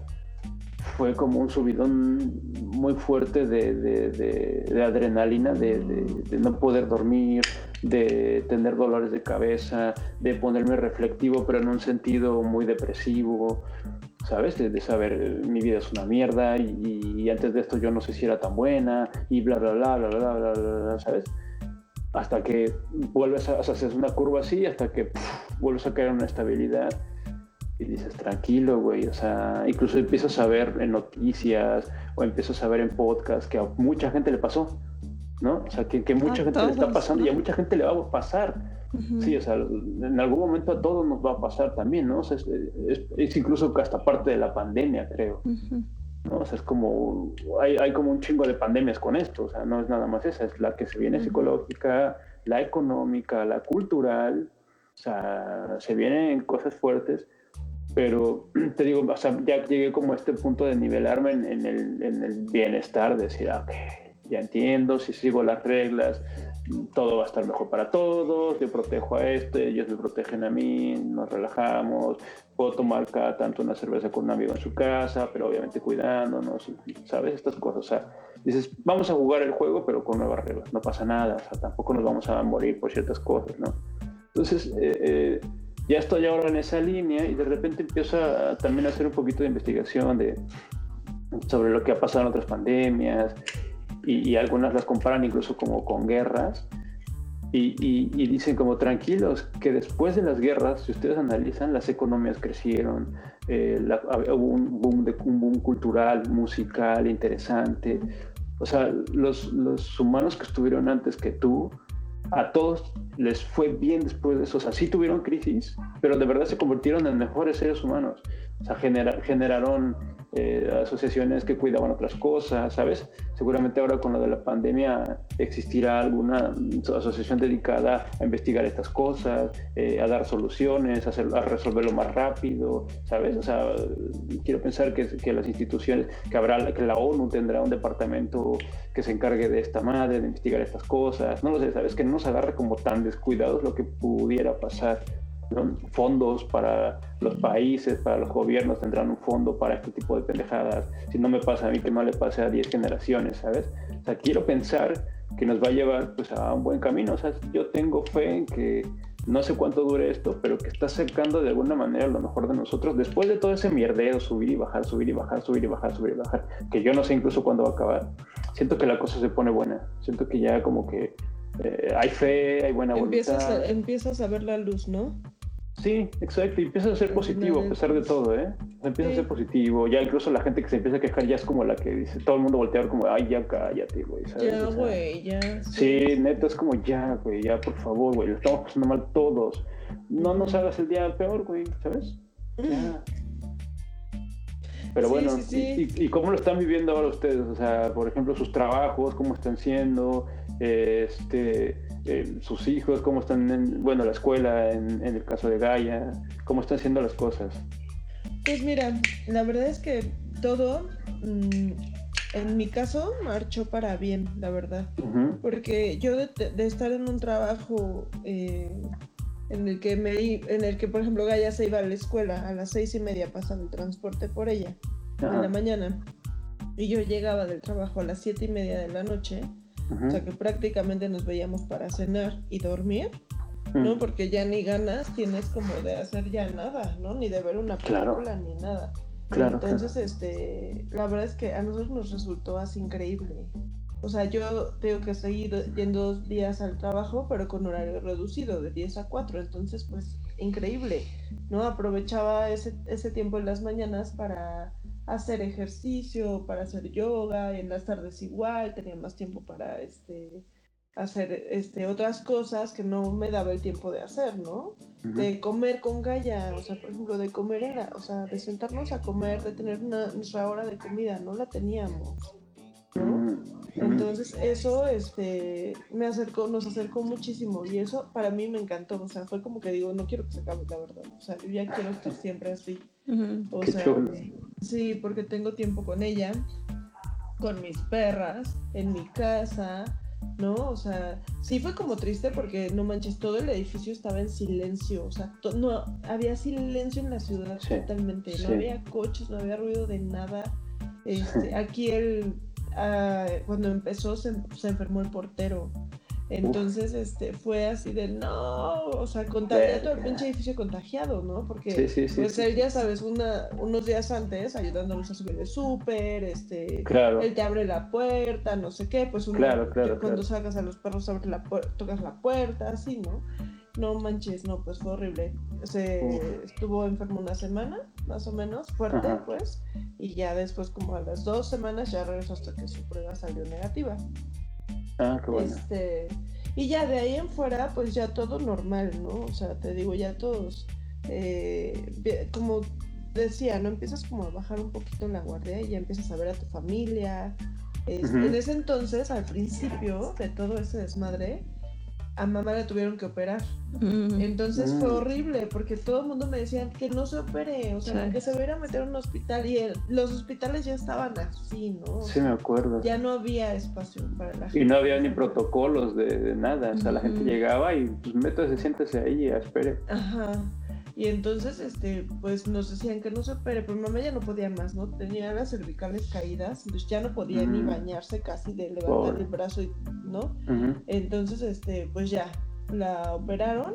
fue como un subidón muy fuerte de, de adrenalina, de, no poder dormir, de tener dolores de cabeza, de ponerme reflectivo, pero en un sentido muy depresivo, ¿sabes? De, saber mi vida es una mierda y, antes de esto yo no sé si era tan buena y bla, bla, bla, bla, bla, bla, bla, ¿sabes? Hasta que vuelves a, hacer una curva así, hasta que vuelves a caer en una estabilidad y dices, tranquilo, güey, o sea, incluso empiezas a ver en noticias o empiezas a ver en podcast que a mucha gente le pasó ¿no? O sea, que, que mucha gente le está pasando y a mucha gente le va a pasar. Sí, o sea, en algún momento a todos nos va a pasar también, ¿no? O sea, es, incluso hasta parte de la pandemia, creo. ¿no? O sea, es como, hay, hay, como un chingo de pandemias con esto, o sea, no es nada más esa, es la que se viene psicológica, la económica, la cultural, o sea, se vienen cosas fuertes, pero te digo, o sea, ya llegué como a este punto de nivelarme en, en, el, en el, bienestar, de decir, ah, ok, ya entiendo, si sigo las reglas, todo va a estar mejor para todos, yo protejo a este, ellos me protegen a mí, nos relajamos, puedo tomar cada tanto una cerveza con un amigo en su casa, pero obviamente cuidándonos, ¿sabes? Estas cosas, o sea, dices, vamos a jugar el juego, pero con nuevas reglas, no pasa nada, o sea, tampoco nos vamos a morir por ciertas cosas, ¿no? Entonces, eh, eh, ya estoy ahora en esa línea y de repente empiezo a, también a hacer un poquito de investigación de, sobre lo que ha pasado en otras pandemias, y, algunas las comparan incluso como con guerras. Y, dicen como tranquilos que después de las guerras, si ustedes analizan, las economías crecieron, eh, hubo un boom, de, un boom cultural, musical, interesante. O sea, los, los humanos que estuvieron antes que tú, a todos les fue bien después de eso. O sea, sí tuvieron crisis, pero de verdad se convirtieron en mejores seres humanos. O sea, generaron eh, asociaciones que cuidaban otras cosas, ¿sabes? Seguramente ahora con lo de la pandemia existirá alguna asociación dedicada a investigar estas cosas, eh, a dar soluciones, a, resolverlo más rápido, ¿sabes? O sea, quiero pensar que, que, las instituciones, que habrá, que la ONU tendrá un departamento que se encargue de esta madre, de investigar estas cosas, no lo sé, ¿sabes? Que no nos agarre como tan descuidados lo que pudiera pasar fondos para los países, para los gobiernos tendrán un fondo para este tipo de pendejadas. Si no me pasa a mí, que no le pase a 10 generaciones, ¿sabes? O sea, quiero pensar que nos va a llevar pues, a un buen camino. O sea, yo tengo fe en que no sé cuánto dure esto, pero que está sacando de alguna manera lo mejor de nosotros después de todo ese mierdeo, subir y bajar, subir y bajar, subir y bajar, subir y bajar, que yo no sé incluso cuándo va a acabar. Siento que la cosa se pone buena, siento que ya como que eh, hay fe, hay buena empiezas voluntad. A, empiezas a ver la luz, ¿no? Sí, exacto, y empiezas a ser positivo a pesar de todo, ¿eh? Empieza a ser positivo, ya incluso la gente que se empieza a quejar ya es como la que dice, todo el mundo voltea como, ay, ya cállate, güey, Ya, güey, ya. Sí, neta, es como, ya, güey, ya, por favor, güey, lo estamos pasando mal todos. No nos hagas el día peor, güey, ¿sabes? Ya. Pero bueno, y, y, cómo lo están viviendo ahora ustedes? O sea, por ejemplo, sus trabajos, cómo están siendo, este eh, sus hijos, cómo están, en, bueno, la escuela, en, el caso de Gaia, cómo están haciendo las cosas. Pues mira, la verdad es que todo, mm, en mi caso, marchó para bien, la verdad. Porque yo de, estar en un trabajo eh, en el que me en el que, por ejemplo, Gaia se iba a la escuela a las seis y media pasando el transporte por ella en la mañana. Y yo llegaba del trabajo a las siete y media de la noche o sea que prácticamente nos veíamos para cenar y dormir, ¿no? Porque ya ni ganas tienes como de hacer ya nada, ¿no? Ni de ver una película ni nada. Claro, Entonces, este, la verdad es que a nosotros nos resultó así increíble. O sea, yo tengo que seguir yendo dos días al trabajo, pero con horario reducido, de 10 a 4. Entonces, pues, increíble, ¿no? Aprovechaba ese, ese tiempo en las mañanas para hacer ejercicio, para hacer yoga, y en las tardes igual, tenía más tiempo para este, hacer este, otras cosas que no me daba el tiempo de hacer, ¿no? De comer con Gaia, o sea, por ejemplo, de comer, era, o sea, de sentarnos a comer, de tener una, nuestra hora de comida, no la teníamos, ¿no? Entonces eso este, me acercó, nos acercó muchísimo y eso para mí me encantó, o sea, fue como que digo, no quiero que se acabe la verdad, o sea, yo ya quiero estar siempre así. O sea, sí, porque tengo tiempo con ella, con mis perras, en mi casa, ¿no? O sea, sí fue como triste porque no manches, todo el edificio estaba en silencio, o sea, no había silencio en la ciudad totalmente, no había coches, no había ruido de nada. Este, aquí el Ah, cuando empezó se, enfermó el portero. Entonces, este, fue así de no, o sea, contagia todo el pinche edificio contagiado, ¿no? Porque, pues él, ya sabes, una, unos días antes, ayudándonos a subir de súper, este, él te abre la puerta, no sé qué, pues uno, cuando sacas a los perros, abre la tocas la puerta, así, ¿no? No manches, no, pues fue horrible. Se estuvo enfermo una semana, más o menos, fuerte, pues, y ya después, como a las dos semanas, ya regresó hasta que su prueba salió negativa. Ah, qué bueno. Este, y ya de ahí en fuera, pues ya todo normal, ¿no? O sea, te digo, ya todos, eh, como decía, ¿no? Empiezas como a bajar un poquito la guardia y ya empiezas a ver a tu familia. Este, en ese entonces, al principio de todo ese desmadre, a mamá le tuvieron que operar. Mm. Entonces fue mm. horrible porque todo el mundo me decía que no se opere, o sea, que se hubiera a meter en un hospital y los hospitales ya estaban así, ¿no? Sí, me acuerdo. Ya no había espacio para la gente. Y no había ni protocolos de, nada, o sea, la gente llegaba y pues métase, siéntese ahí y espere. Ajá. Y entonces, este, pues nos decían que no se opere, pero mamá ya no podía más, ¿no? Tenía las cervicales caídas, entonces ya no podía ni bañarse casi de levantar el brazo, ¿no? Entonces, este, pues ya, la operaron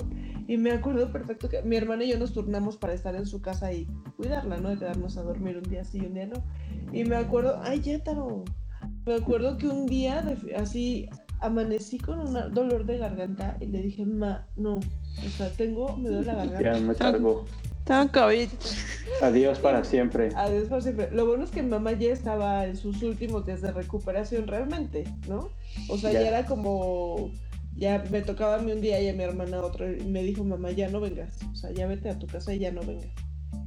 y me acuerdo perfecto que mi hermana y yo nos turnamos para estar en su casa y cuidarla, ¿no? De quedarnos a dormir un día sí y un día no. Y me acuerdo, ay, ya taro. Me acuerdo que un día, así, amanecí con un dolor de garganta y le dije, ma, no, o sea, tengo, me duele la garganta. Ya me cargo. Tengo COVID. Adiós para siempre. Adiós para siempre. Lo bueno es que mamá ya estaba en sus últimos días de recuperación realmente, ¿no? O sea, ya, era como, ya me tocaba a mí un día y a mi hermana otro y me dijo, mamá, ya no vengas. O sea, ya vete a tu casa y ya no vengas.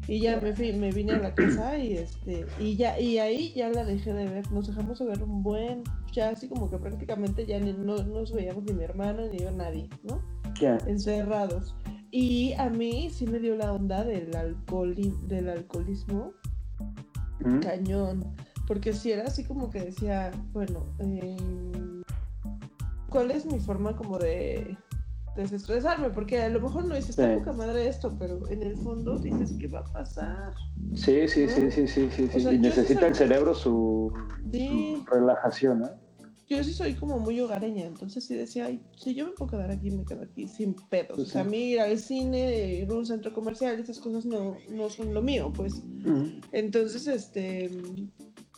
Y ya me, fui, me vine a la casa y este y ya y ahí ya la dejé de ver. Nos dejamos de ver un buen, ya así como que prácticamente ya no, nos veíamos ni mi hermana ni yo nadie, ¿no? Ya. Encerrados. Y a mí sí me dio la onda del alcohol del alcoholismo ¿Mm? cañón. Porque si era así como que decía, bueno, em, ¿cuál es mi forma como de desestresarme, porque a lo mejor no dices, sí. poca madre esto, pero en el fondo dices, ¿qué va a pasar? Sí, sí, sí, sí, sí, sí, y necesita el cerebro su, relajación, ¿no? yo sí soy como muy hogareña, entonces sí decía, ay, si yo me puedo quedar aquí, me quedo aquí sin pedos. O sea, a sí. mí ir al cine, ir a un centro comercial, esas cosas no, no son lo mío, pues. Entonces, este,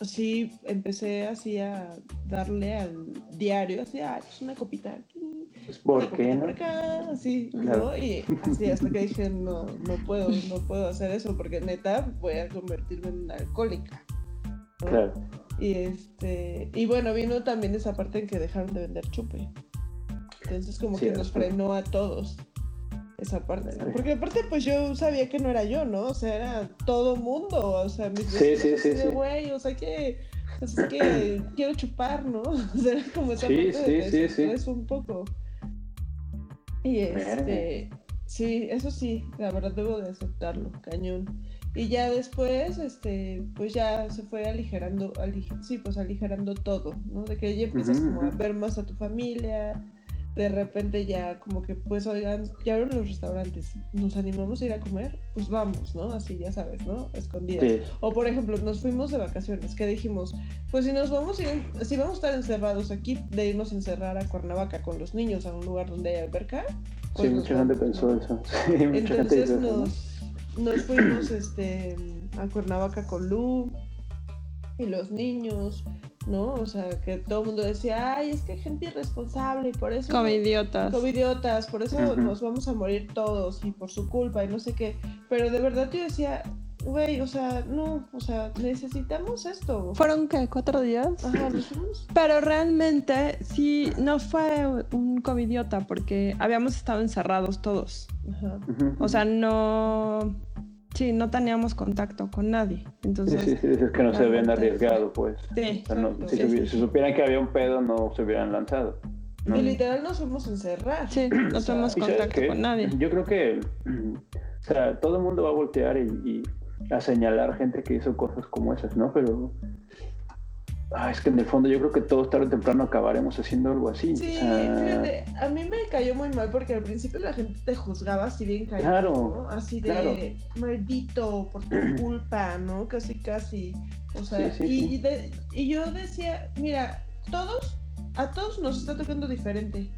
sí, empecé así a darle al diario, así, ay, pues una copita aquí, Pues, una ¿Por qué copita no? por acá, así, Claro. ¿no? Y así hasta que dije, no, no puedo, no puedo hacer eso, porque neta voy a convertirme en una alcohólica. ¿no? Claro. Y este, y bueno, vino también esa parte en que dejaron de vender chupe. Entonces como que nos frenó a todos esa parte. Porque aparte pues yo sabía que no era yo, ¿no? O sea, era todo mundo. O sea, mis Sí, de, güey, o sea que, pues, es que quiero chupar, ¿no? O sea, era como esa parte de sí, desestrés un poco. Y este, sí, eso sí, la verdad debo de aceptarlo, cañón. Y ya después, este, pues ya se fue aligerando, ali- sí, pues aligerando todo, ¿no? De que ya empiezas como a ver más a tu familia, de repente ya como que, pues, oigan, ya abren los restaurantes, nos animamos a ir a comer, pues vamos, ¿no? Así, ya sabes, ¿no? Escondidas. Sí. O por ejemplo, nos fuimos de vacaciones, que dijimos, pues si nos vamos a ir, si vamos a estar encerrados aquí, de irnos a encerrar a Cuernavaca con los niños a un lugar donde hay alberca. pues Sí, mucha gente pensó ¿no? eso. Sí, Entonces eso, ¿no? nos, nos fuimos este, a Cuernavaca con Lu y los niños, ¿no? O sea, que todo el mundo decía, ay, es que hay gente irresponsable y por eso... Como idiotas. Como idiotas, por eso nos vamos a morir todos y por su culpa y no sé qué. Pero de verdad yo decía, güey, o sea, no, o sea, necesitamos esto. ¿Fueron qué? ¿Cuatro días? Ajá, nos. Pero realmente sí, no fue un covidiota porque habíamos estado encerrados todos. Ajá. O sea, no... Sí, no teníamos contacto con nadie. Sí, Entonces, sí, sí, es que no se habían arriesgado, pues. sí. O sea, no- Exacto, si, supieran que había un pedo, no se hubieran lanzado. ¿no? Y literal nos fuimos a encerrar. Sí, no O sea, tuvimos ¿Y sabes contacto con nadie. Yo creo que, o sea, todo el mundo va a voltear y, y a señalar gente que hizo cosas como esas, ¿no? Pero, ah, es que en el fondo yo creo que todos tarde o temprano acabaremos haciendo algo así. Sí, o sea, fíjate, a mí me cayó muy mal porque al principio la gente te juzgaba así bien Claro, ¿no? Así de claro. maldito por tu culpa, ¿no? Casi, casi. O sea, Sí, sí, y, sí. y de- y yo decía, mira, todos, a todos nos está tocando diferente.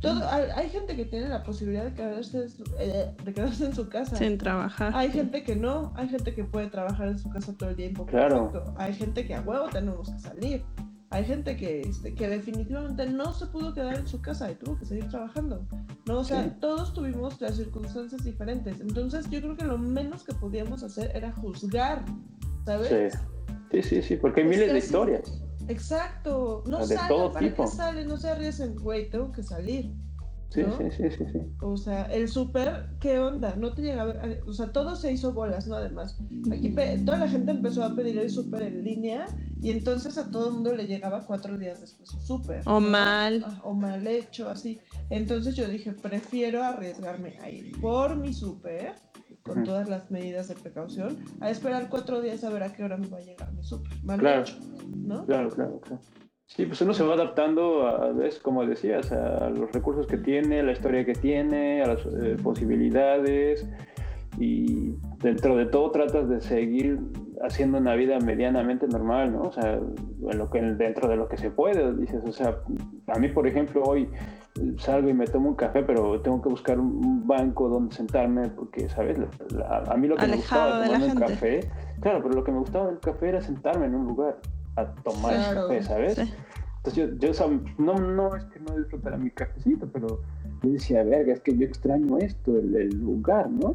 Todo, hay, hay gente que tiene la posibilidad de quedarse, en su- eh, de quedarse en su casa. Sin trabajar. Hay gente que no, hay gente que puede trabajar en su casa todo el tiempo. Claro. perfecto. Hay gente que a huevo tenemos que salir. Hay gente que, este, que definitivamente no se pudo quedar en su casa y tuvo que seguir trabajando. No, o sea, Sí. todos tuvimos las circunstancias diferentes. Entonces, yo creo que lo menos que podíamos hacer era juzgar, ¿sabes? sí. sí, sí, sí, porque hay Es miles de historias. Exacto. No De salgan, todo ¿para tipo. qué salen? No se arriesguen, güey, tengo que salir. Sí, ¿no? sí, sí, sí, sí. O sea, el súper, ¿qué onda? No te llegaba, o sea, todo se hizo bolas, ¿no? Además, aquí pe- toda la gente empezó a pedir el súper en línea y entonces a todo el mundo le llegaba cuatro días después su súper. O ¿no? mal. Ah, O mal hecho, así. Entonces yo dije, prefiero arriesgarme a ir por mi súper, con todas las medidas de precaución, a esperar cuatro días a ver a qué hora me va a llegar mi súper. Claro. ¿no? Claro, claro, claro. Sí, pues uno se va adaptando a, ¿ves? como decías, a los recursos que tiene, la historia que tiene, a las eh, posibilidades y dentro de todo tratas de seguir haciendo una vida medianamente normal, ¿no? O sea, en lo que, dentro de lo que se puede, dices, o sea, a mí, por ejemplo, hoy salgo y me tomo un café, pero tengo que buscar un banco donde sentarme porque, ¿sabes? La- la- a mí lo que me gustaba de la tomarme un café, claro, pero lo que me gustaba del café era sentarme en un lugar a tomar el Claro. café, ¿sabes? Sí. Entonces yo, yo no, no es que no disfrutara mi cafecito, pero yo decía, verga, es que yo extraño esto, el, el lugar, ¿no?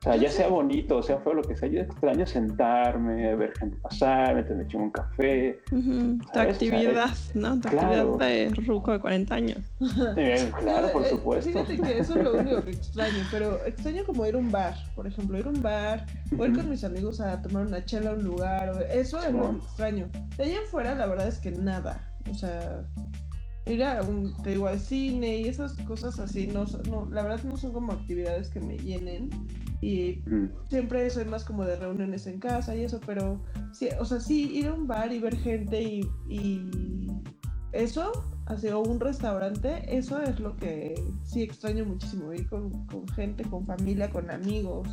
O sea, ya sea bonito, o sea feo lo que sea, yo extraño sentarme, ver gente pasar, meterme un café. Tu actividad, ¿no? Tu claro. actividad de ruco de 40 años. Eh, claro, por Eh, supuesto. Fíjate que eso es lo único que extraño, pero extraño como ir a un bar, por ejemplo, ir a un bar, o ir con mis amigos a tomar una chela a un lugar, eso es lo que extraño. De ahí en fuera, la verdad es que nada, o sea, ir a un, te digo, al cine y esas cosas así, no, no, la verdad no son como actividades que me llenen, y Mm, siempre soy más como de reuniones en casa y eso, pero sí, o sea, sí, ir a un bar y ver gente y, y eso, así, o un restaurante, eso es lo que sí extraño muchísimo, ir con, con gente, con familia, con amigos.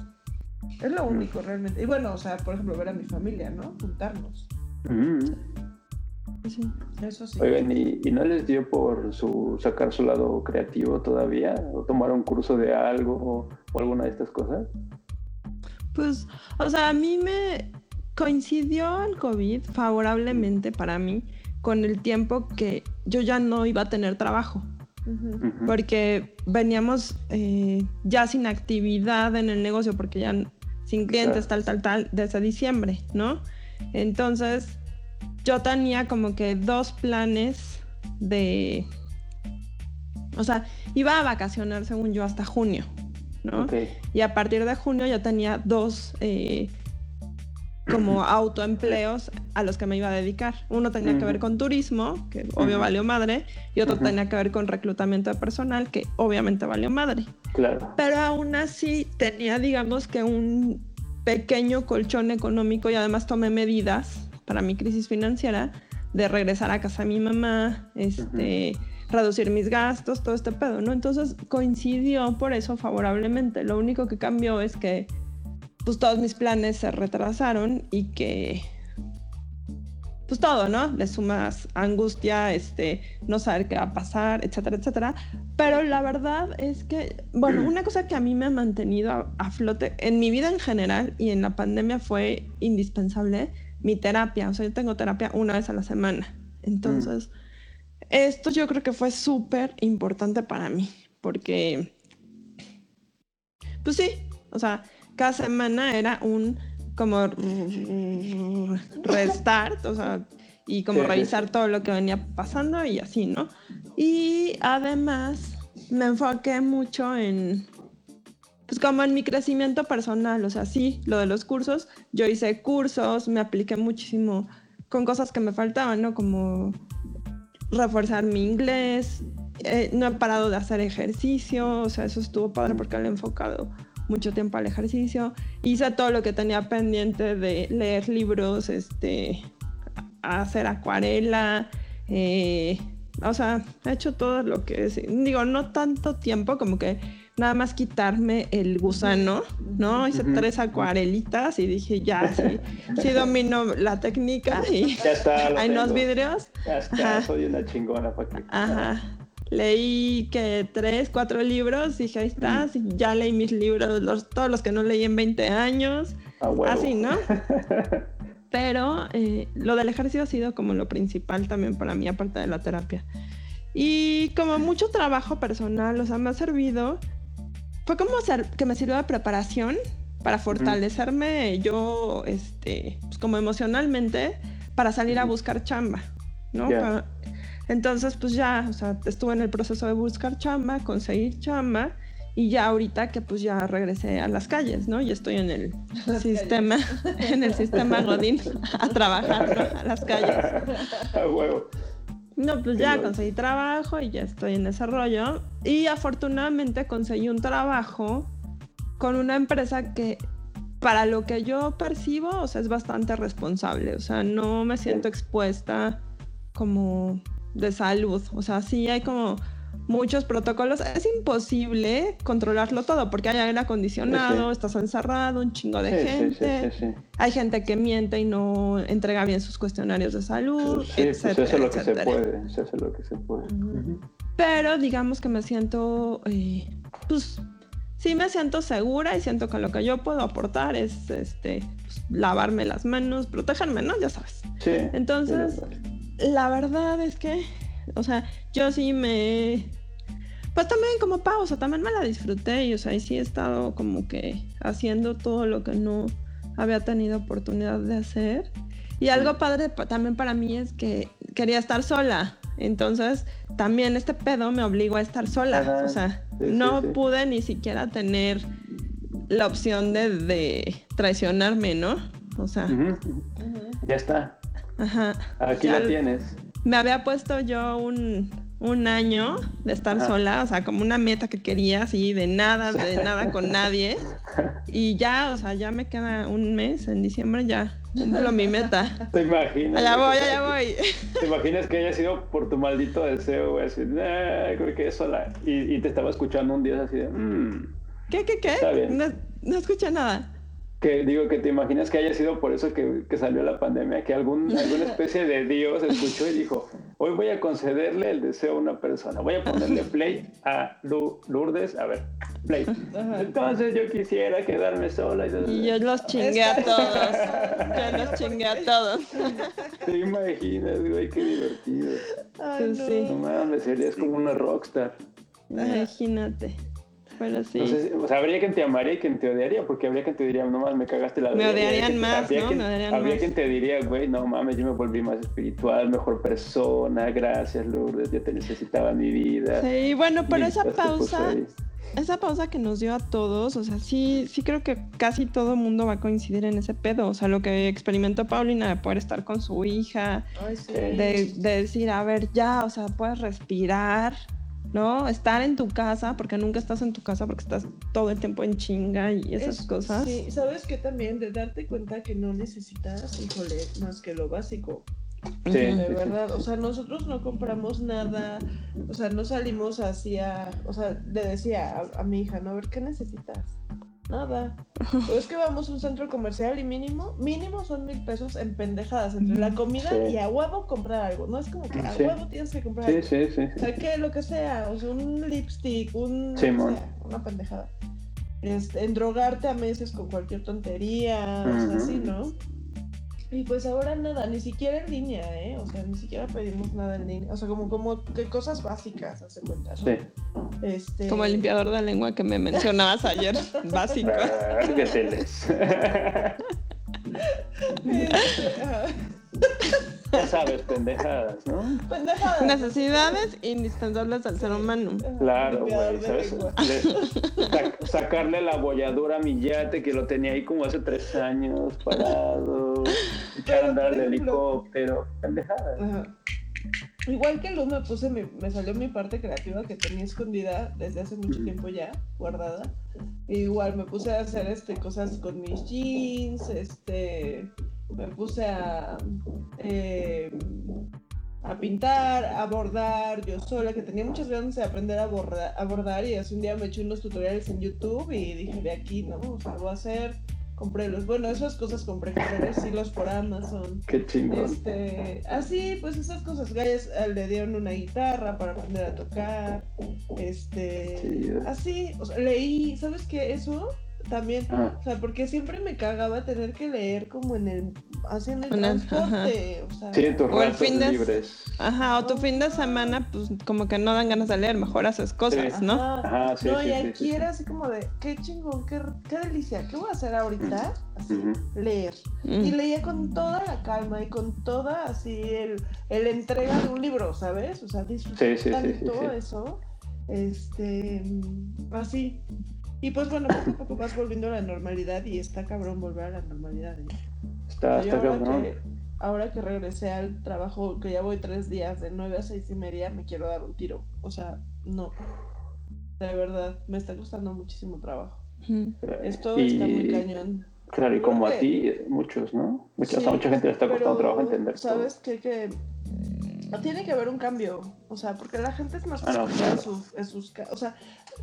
Es lo único realmente. Y bueno, o sea, por ejemplo, ver a mi familia, ¿no? Juntarnos. mm. Sí, Eso sí. Oigan, ¿y, y no les dio por su sacar su lado creativo todavía? ¿O tomar un curso de algo o, o alguna de estas cosas? Pues, o sea, a mí me coincidió el COVID favorablemente para mí con el tiempo que yo ya no iba a tener trabajo, porque veníamos eh, ya sin actividad en el negocio, porque ya sin clientes, tal, tal, tal, desde diciembre, ¿no? Entonces, yo tenía como que dos planes de... O sea, iba a vacacionar, según yo, hasta junio, ¿no? Ok. Y a partir de junio ya tenía dos eh, como autoempleos a los que me iba a dedicar. Uno tenía que ver con turismo, que obvio valió madre, y otro tenía que ver con reclutamiento de personal, que obviamente valió madre. Claro. Pero aún así tenía, digamos que un pequeño colchón económico y además tomé medidas para mi crisis financiera de regresar a casa a mi mamá, este, reducir mis gastos, todo este pedo, ¿no? Entonces coincidió por eso favorablemente. Lo único que cambió es que pues todos mis planes se retrasaron y que pues todo, ¿no? Le sumas angustia, este, no saber qué va a pasar, etcétera, etcétera. Pero la verdad es que, bueno, una cosa que a mí me ha mantenido a, a flote en mi vida en general y en la pandemia fue indispensable, mi terapia. O sea, yo tengo terapia una vez a la semana. Entonces, esto yo creo que fue súper importante para mí, porque, pues sí, o sea, cada semana era un como restart, o sea, y como sí, revisar todo lo que venía pasando y así, ¿no? Y además me enfoqué mucho en, pues como en mi crecimiento personal, o sea, sí, lo de los cursos, yo hice cursos, me apliqué muchísimo con cosas que me faltaban, ¿no? Como reforzar mi inglés, eh, no he parado de hacer ejercicio, o sea, eso estuvo padre porque le he enfocado mucho tiempo al ejercicio. Hice todo lo que tenía pendiente de leer libros, este, hacer acuarela, eh, o sea, he hecho todo lo que digo, no tanto tiempo como que nada más quitarme el gusano, ¿no? Hice tres acuarelitas y dije, ya, sí, sí domino la técnica y Ya está. lo hay unos tengo. vidrios. Ya está, Ajá. soy una chingona, Paqui. Ajá. Leí que tres, cuatro libros, dije, ahí está, sí, ya leí mis libros, los, todos los que no leí en 20 años, A huevo. así, ¿no? Pero eh, lo del ejercicio ha sido como lo principal también para mí, aparte de la terapia. Y como mucho trabajo personal, o sea, me ha servido, fue como ser, que me sirvió de preparación para fortalecerme yo, este, pues como emocionalmente, para salir a buscar chamba, ¿no? Para- entonces, pues ya, o sea, estuve en el proceso de buscar chamba, conseguir chamba, y ya ahorita que pues ya regresé a las calles, ¿no? Y estoy en el Las sistema, en el sistema Godín a trabajar, ¿no? A las calles. A huevo. No, pues ya conseguí trabajo y ya estoy en ese rollo. Y afortunadamente conseguí un trabajo con una empresa que para lo que yo percibo, o sea, es bastante responsable. O sea, no me siento expuesta como de salud. O sea, sí hay como muchos protocolos. Es imposible controlarlo todo porque hay aire acondicionado, Sí. estás encerrado, un chingo de Sí, gente. sí, sí, sí. Hay gente que miente y no entrega bien sus cuestionarios de salud, Sí, pues etcétera, eso es lo que etcétera. se puede. Se hace lo que se puede. Ujú. Ujú. Pero digamos que me siento, eh, pues sí me siento segura y siento que lo que yo puedo aportar es este, pues, lavarme las manos, protegerme, ¿no? Ya sabes. Sí. Entonces, la verdad es que, o sea, yo sí me... Pues también como pausa, también me la disfruté y, o sea, y sí he estado como que haciendo todo lo que no había tenido oportunidad de hacer. Y algo padre pa- también para mí es que quería estar sola. Entonces, también este pedo me obligó a estar sola. Ajá, O sea, sí, no sí. pude ni siquiera tener la opción de, de traicionarme, ¿no? O sea. Ya está. ajá. Aquí Ya- la tienes. Me había puesto yo un, un año de estar sola, o sea, como una meta que quería, así, de nada, de nada con nadie. Y ya, o sea, ya me queda un mes, en diciembre ya cumplo mi meta. ¿Te imaginas? Allá voy, allá voy. ¿Te imaginas que haya sido por tu maldito deseo, güey? Así, "Nah, creo que es sola. Y, y te estaba escuchando un día así de, mmm. ¿Qué, qué, qué? Está bien. No, no escuché nada. Que digo que te imaginas que haya sido por eso que, que salió la pandemia, que algún, alguna especie de Dios escuchó y dijo, hoy voy a concederle el deseo a una persona, voy a ponerle play a Lourdes, a ver, play. Entonces yo quisiera quedarme sola. Y, yo los chingué a todos, yo los chingué a todos. Te imaginas, güey, qué divertido. Ay, no. Sí. No mames, serías como una rockstar. Imagínate. Pero sí. o sea, habría quien te amaría y quien te odiaría, porque habría quien te diría, no mames, me cagaste la Me odiarían más, ¿no? Quien, me odiarían habría más. quien te diría, güey, no mames, yo me volví más espiritual, mejor persona, gracias, Lourdes, yo te necesitaba mi vida. Sí, bueno, pero Y esa pausa, esa pausa que nos dio a todos, o sea, sí, sí creo que casi todo mundo va a coincidir en ese pedo. O sea, lo que experimentó Paulina de poder estar con su hija, Ay, sí. de, de decir, a ver, ya, o sea, puedes respirar, ¿no? Estar en tu casa, porque nunca estás en tu casa, porque estás todo el tiempo en chinga y esas Es- cosas. Sí, sabes que también de darte cuenta que no necesitas, híjole, más que lo básico. Sí, De verdad, o sea, nosotros no compramos nada, o sea, no salimos hacia, o sea, le decía a, a mi hija, no, a ver, ¿qué necesitas? Nada. Pero es que vamos a un centro comercial y mínimo, mínimo son mil pesos en pendejadas entre la comida Sí. y a huevo comprar algo. No es como que a Sí. huevo tienes que comprar Sí, algo. sí, sí. O sea, que lo que sea, o sea, un lipstick, un. sea, una pendejada. Este, en drogarte a meses con cualquier tontería, o sea, así, ¿no? Y pues ahora nada, ni siquiera en línea, ¿eh? O sea, ni siquiera pedimos nada en línea. O sea, como, como que cosas básicas, hace cuenta, ¿no? Sí. Este... Como el limpiador de lengua que me mencionabas ayer, básico. Vérgeteles. Este, ajá. Ya sabes, pendejadas, ¿no? Pendejadas. Necesidades indispensables al ser humano. Claro, güey, ¿sabes? Le- sac- sacarle la bolladura a mi yate que lo tenía ahí como hace tres años parado, echar Pero, a andar el helicóptero, pendejadas. Ajá. Igual que Luz me puse mi- me salió mi parte creativa que tenía escondida desde hace mucho Ujú. tiempo ya, guardada. Igual me puse a hacer este cosas con mis jeans, este me puse a eh, a pintar, a bordar yo sola, que tenía muchas ganas de aprender a, borda- a bordar y hace un día me eché unos tutoriales en YouTube y dije de aquí, ¿no? O sea, lo voy a hacer, compré los, bueno, esas cosas compré, compré los hilos por Amazon. Qué chingón. Este, así, pues esas cosas. Galles eh, le dieron una guitarra para aprender a tocar. Este, Sí. así, o sea, leí, ¿sabes qué? Eso también, Ah, o sea, porque siempre me cagaba tener que leer como en el, En el- transporte, o sea. sí, tus O el fin de- libres. Ajá, o tu fin de semana, pues como que no dan ganas de leer, mejor haces cosas, Sí. ¿no? Ajá. Ajá, sí, no, sí, y sí, aquí sí, sí. era así como de, qué chingón, qué, qué delicia, ¿qué voy a hacer ahorita? Así, Ujú. leer. Mm. Y leía con toda la calma y con toda así el, el entrega de un libro, ¿sabes? O sea, disfrutar Sí, sí, sí, tanto sí, sí. eso. Este, mm, así. Y pues bueno, poco a poco vas volviendo a la normalidad y está cabrón volver a la normalidad. ¿eh? Está, está ahora, cabrón. que, ahora que regresé al trabajo, que ya voy tres días, de nueve a seis y media, me quiero dar un tiro. O sea, no. De verdad, me está costando muchísimo trabajo. Mm. Esto Y- está muy cañón. Claro, y como a ti, muchos, ¿no? Mucha, Sí, mucha gente le está costando pero, trabajo entender. ¿Sabes qué? Que tiene que haber un cambio. O sea, porque la gente es más no, flexible en, sus- en sus O sea,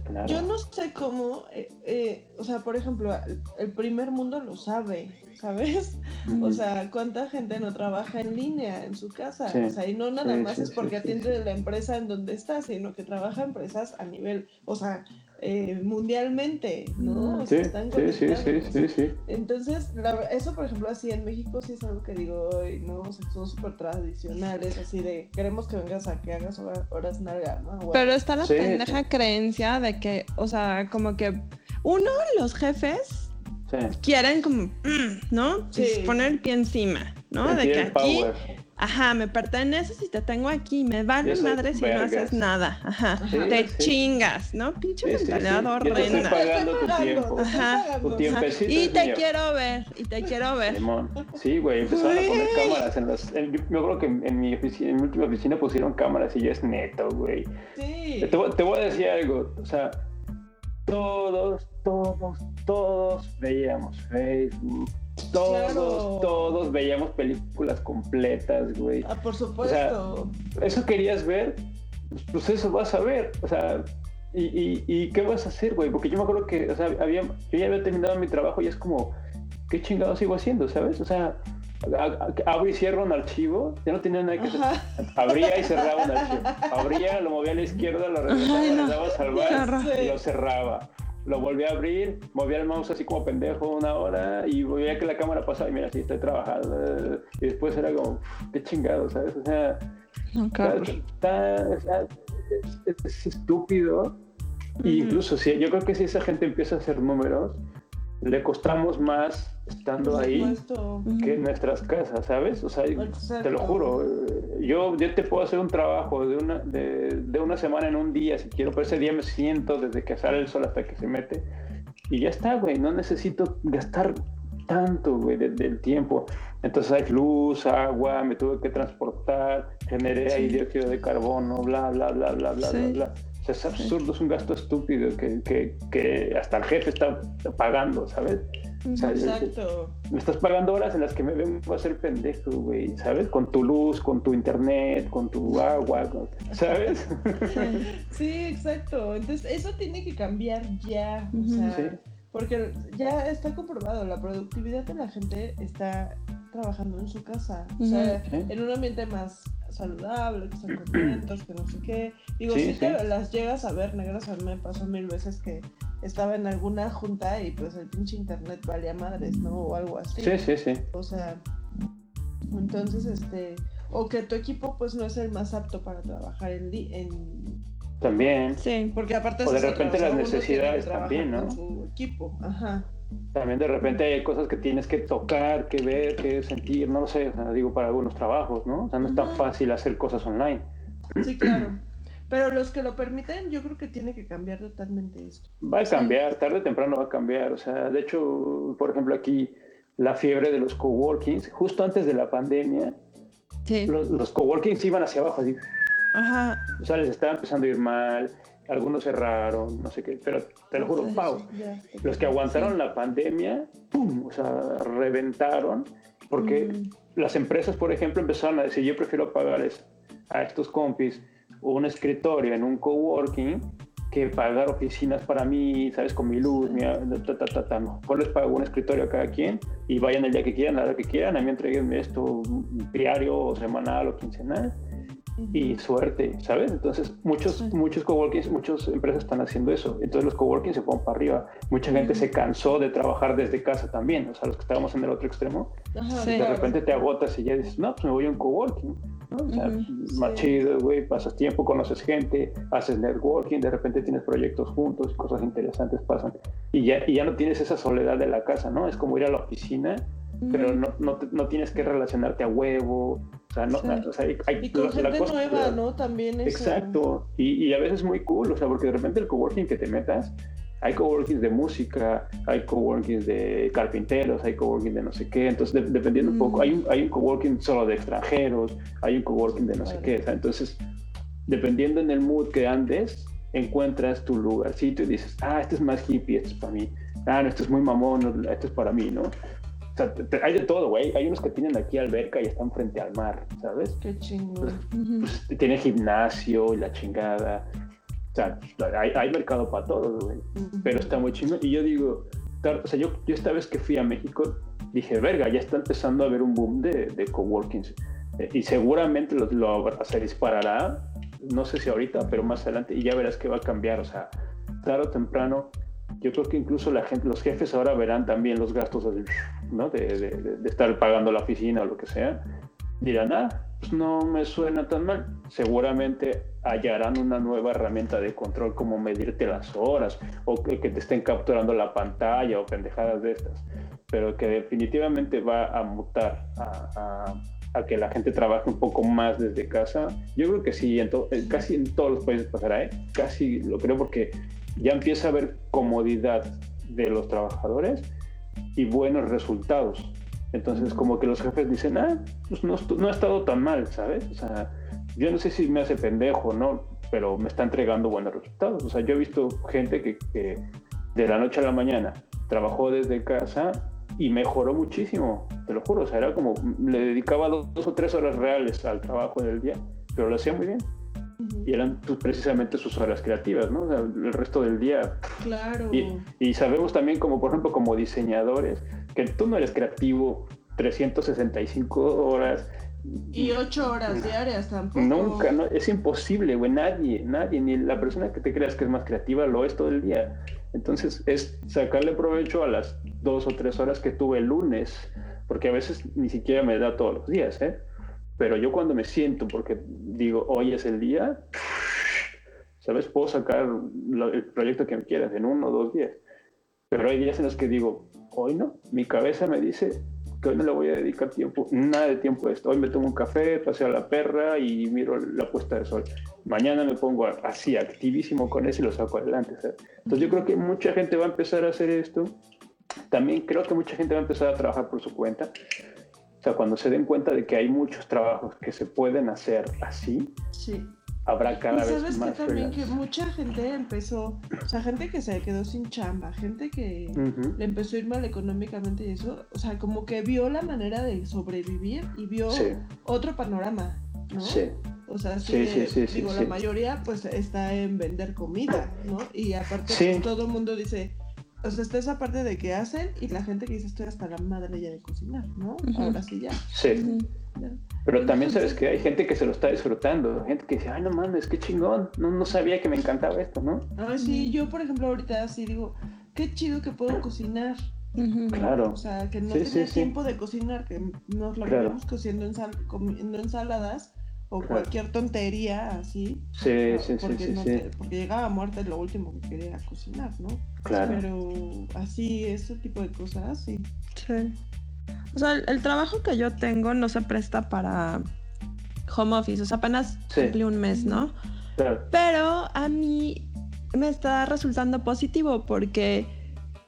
Claro. yo no sé cómo. eh, eh, o sea, por ejemplo, el, el primer mundo lo sabe, ¿sabes? O sea, ¿cuánta gente no trabaja en línea en su casa? Sí. O sea, y no nada Sí, más sí, es porque atiende la empresa en donde está, sino que trabaja empresas a nivel, o sea, eh, mundialmente, ¿no? O sea, Sí, están sí, sí, sí, sí, sí. Entonces, la- eso por ejemplo así en México sí es algo que digo, "Ay, no, o sea, son súper tradicionales, así de, queremos que vengas a que hagas hora- horas nalga, ¿no? Bueno, Pero está la Sí, pendeja creencia de que, o sea, como que uno, los jefes sí. quieren como, mm, ¿no? Sí. Poner el pie encima, ¿no? De que aquí, power. Ajá, me perteneces y te tengo aquí, me vale madre si no haces nada, ajá. Sí, te sí. chingas, ¿no? Pinche Sí, sí, sí. mentalidad Yo te estoy horrenda. pagando tu pagando, tiempo. te estoy Ajá. Tu Ajá. Y te mío. quiero ver, y te quiero ver. Simón. Sí, güey, empezaron a poner cámaras en las... en- yo me acuerdo que en, en mi oficina, en mi última oficina pusieron cámaras y yo es neto, güey. Sí. Te, voy- te voy a decir algo, o sea, todos, todos, todos veíamos Facebook, todos, Claro. todos veíamos películas completas, güey. Ah, por supuesto. Eso querías ver, pues eso vas a ver, o sea, ¿y, y, y qué vas a hacer, güey? Porque yo me acuerdo que, o sea, había, yo ya había terminado mi trabajo y es como, ¿qué chingado sigo haciendo, sabes? O sea, abro y cierro un archivo, ya no tenía nada que hacer. Abría y cerraba un archivo. Abría, lo movía a la izquierda, lo regresaba, le daba a salvar y lo cerraba. Lo volví a abrir, movía el mouse así como pendejo una hora y veía que la cámara pasaba y mira, así estoy trabajando. Y después era como, qué chingado, ¿sabes? O sea, está, es, estúpido. incluso si yo creo que si esa gente empieza a hacer números, le costamos más estando ahí que en nuestras casas, ¿sabes? O sea, te lo juro, yo, yo te puedo hacer un trabajo de una, de, de, una semana en un día si quiero, pero ese día me siento desde que sale el sol hasta que se mete y ya está, güey, no necesito gastar tanto, güey, del tiempo. Entonces hay luz, agua, me tuve que transportar, generé ahí dióxido de carbono, bla, bla, bla, bla, bla, bla, bla es absurdo, es un gasto estúpido que, que, que, hasta el jefe está pagando, ¿sabes? Exacto. Me estás pagando horas en las que me vengo a ser pendejo, güey, ¿sabes? Con tu luz, con tu internet, con tu agua, ¿sabes? Sí, exacto. Entonces, eso tiene que cambiar ya. O sea, porque ya está comprobado, la productividad de la gente está trabajando en su casa. O sea, en un ambiente más saludable, que están contentos, que no sé qué. Digo, si te las llegas a ver negras, a mí me pasó mil veces que estaba en alguna junta y pues el pinche internet valía madres, ¿no? O algo así. Sí, sí, sí. O sea, entonces, este, o que tu equipo pues no es el más apto para trabajar en... en... También. Sí, porque aparte... O de repente las necesidades también, ¿no? su equipo, ajá. También de repente hay cosas que tienes que tocar, que ver, que sentir, no lo sé, digo para algunos trabajos, ¿no? O sea, no es tan fácil hacer cosas online. Sí, claro. Pero los que lo permiten, yo creo que tiene que cambiar totalmente esto. Va a cambiar, tarde o temprano va a cambiar. O sea, de hecho, por ejemplo, aquí la fiebre de los coworkings, justo antes de la pandemia, los, los coworkings iban hacia abajo, así. Ajá. O sea, les estaba empezando a ir mal, algunos cerraron, no sé qué, pero te lo juro, Pau, los que aguantaron la pandemia, ¡pum! O sea, reventaron, porque mm. las empresas, por ejemplo, empezaron a decir, yo prefiero pagarles a estos compis un escritorio en un coworking que pagar oficinas para mí, ¿sabes? Con mi luz, mi, ta, ta, ta, ta, no. les pago un escritorio a cada quien y vayan el día que quieran, la hora que quieran, a mí entreguen esto diario o semanal o quincenal y suerte, ¿sabes? Entonces, muchos, muchos coworkings, muchas empresas están haciendo eso. Entonces, los coworkings se ponen para arriba. Mucha gente se cansó de trabajar desde casa también. O sea, los que estábamos en el otro extremo, de repente te agotas y ya dices, no, pues me voy a un coworking. ¿no? O sea, más chido, güey, pasas tiempo, conoces gente, haces networking, de repente tienes proyectos juntos, cosas interesantes pasan. Y ya, y ya no tienes esa soledad de la casa, ¿no? Es como ir a la oficina pero no, no, no, tienes que relacionarte a huevo. O sea, no, o sea, hay, y con gente nueva, ¿no? También es. Exacto. Y, y, a veces muy cool, o sea, porque de repente el coworking que te metas, hay coworkings de música, hay coworkings de carpinteros, hay coworking de no sé qué. Entonces, dependiendo un poco, mm. hay un, hay un coworking solo de extranjeros, hay un coworking de no sé qué. O sea, entonces, dependiendo en el mood que andes, encuentras tu lugarcito y dices, ah, este es más hippie, este es para mí. Ah, no, este es muy mamón, este es para mí, ¿no? Hay de todo, güey. Hay unos que tienen aquí alberca y están frente al mar, ¿sabes? Qué chingón. Pues, pues, tiene gimnasio y la chingada. O sea, hay, mercado para todos, güey. Pero está muy chingón. Y yo digo, o sea, yo, yo esta vez que fui a México, dije, verga, ya está empezando a haber un boom de, de coworkings. Eh, y seguramente lo, lo, se disparará, no sé si ahorita, pero más adelante, y ya verás que va a cambiar. O sea, tarde o temprano yo creo que incluso la gente, los jefes ahora verán también los gastos ¿no? de, de, estar pagando la oficina o lo que sea. Dirán, ah, pues no me suena tan mal. Seguramente hallarán una nueva herramienta de control como medirte las horas o que, te estén capturando la pantalla o pendejadas de estas. Pero que definitivamente va a mutar a, a, que la gente trabaje un poco más desde casa. Yo creo que sí, en casi en todos los países pasará, ¿eh? Casi lo creo porque ya empieza a haber comodidad de los trabajadores y buenos resultados. Entonces, como que los jefes dicen, ah, pues no, ha estado tan mal, ¿sabes? O sea, yo no sé si me hace pendejo, ¿no? Pero me está entregando buenos resultados. O sea, yo he visto gente que, que de la noche a la mañana trabajó desde casa y mejoró muchísimo, te lo juro. O sea, era como, le dedicaba dos, dos o tres horas reales al trabajo del día, pero lo hacía muy bien y eran pues, precisamente sus horas creativas, ¿no? el resto del día. Claro. Y, y, sabemos también como, por ejemplo, como diseñadores, que tú no eres creativo 365 horas. Y 8 horas diarias tampoco. Nunca, no, es imposible, güey, nadie, nadie, ni la persona que te creas que es más creativa lo es todo el día. Entonces es sacarle provecho a las dos o tres horas que tuve el lunes, porque a veces ni siquiera me da todos los días, ¿eh? Pero yo cuando me siento, porque digo, hoy es el día, ¿sabes? Puedo sacar el proyecto que me quieras en uno o dos días. Pero hay días en los que digo, hoy no, mi cabeza me dice que hoy no le voy a dedicar tiempo, nada de tiempo a esto. Hoy me tomo un café, paseo a la perra y miro la puesta de sol. Mañana me pongo así, activísimo con eso y lo saco adelante. Entonces yo creo que mucha gente va a empezar a hacer esto. También creo que mucha gente va a empezar a trabajar por su cuenta. O sea, cuando se den cuenta de que hay muchos trabajos que se pueden hacer así, sí habrá cada ¿Y vez sabes que también que mucha gente empezó, o sea, gente que se quedó sin chamba, gente que le empezó a ir mal económicamente y eso, o sea, como que vio la manera de sobrevivir y vio otro panorama, ¿no? Sí. O sea, sí, digo, la mayoría pues está en vender comida, ¿no? Y aparte pues, todo el mundo dice, o sea, está esa parte de que hacen y la gente que dice estoy hasta la madre ya de cocinar, ¿no? Ahora sí ya. Sí. Pero también sabes que hay gente que se lo está disfrutando, gente que dice, ay, no mames, qué chingón, no, no sabía que me encantaba esto, ¿no? Ah, sí, yo por ejemplo ahorita sí digo, qué chido que puedo cocinar. Claro. O sea, que no tenía tiempo de cocinar, que nos lo claro. cociendo comiendo ensaladas o cualquier tontería así. Sí, sí, porque sí, porque llegaba muerta lo último que quería cocinar, ¿no? Claro. Pero así, ese tipo de cosas, sí. Sí. O sea, el, trabajo que yo tengo no se presta para home office, o sea, apenas cumplí un mes, ¿no? Claro. Pero a mí me está resultando positivo porque,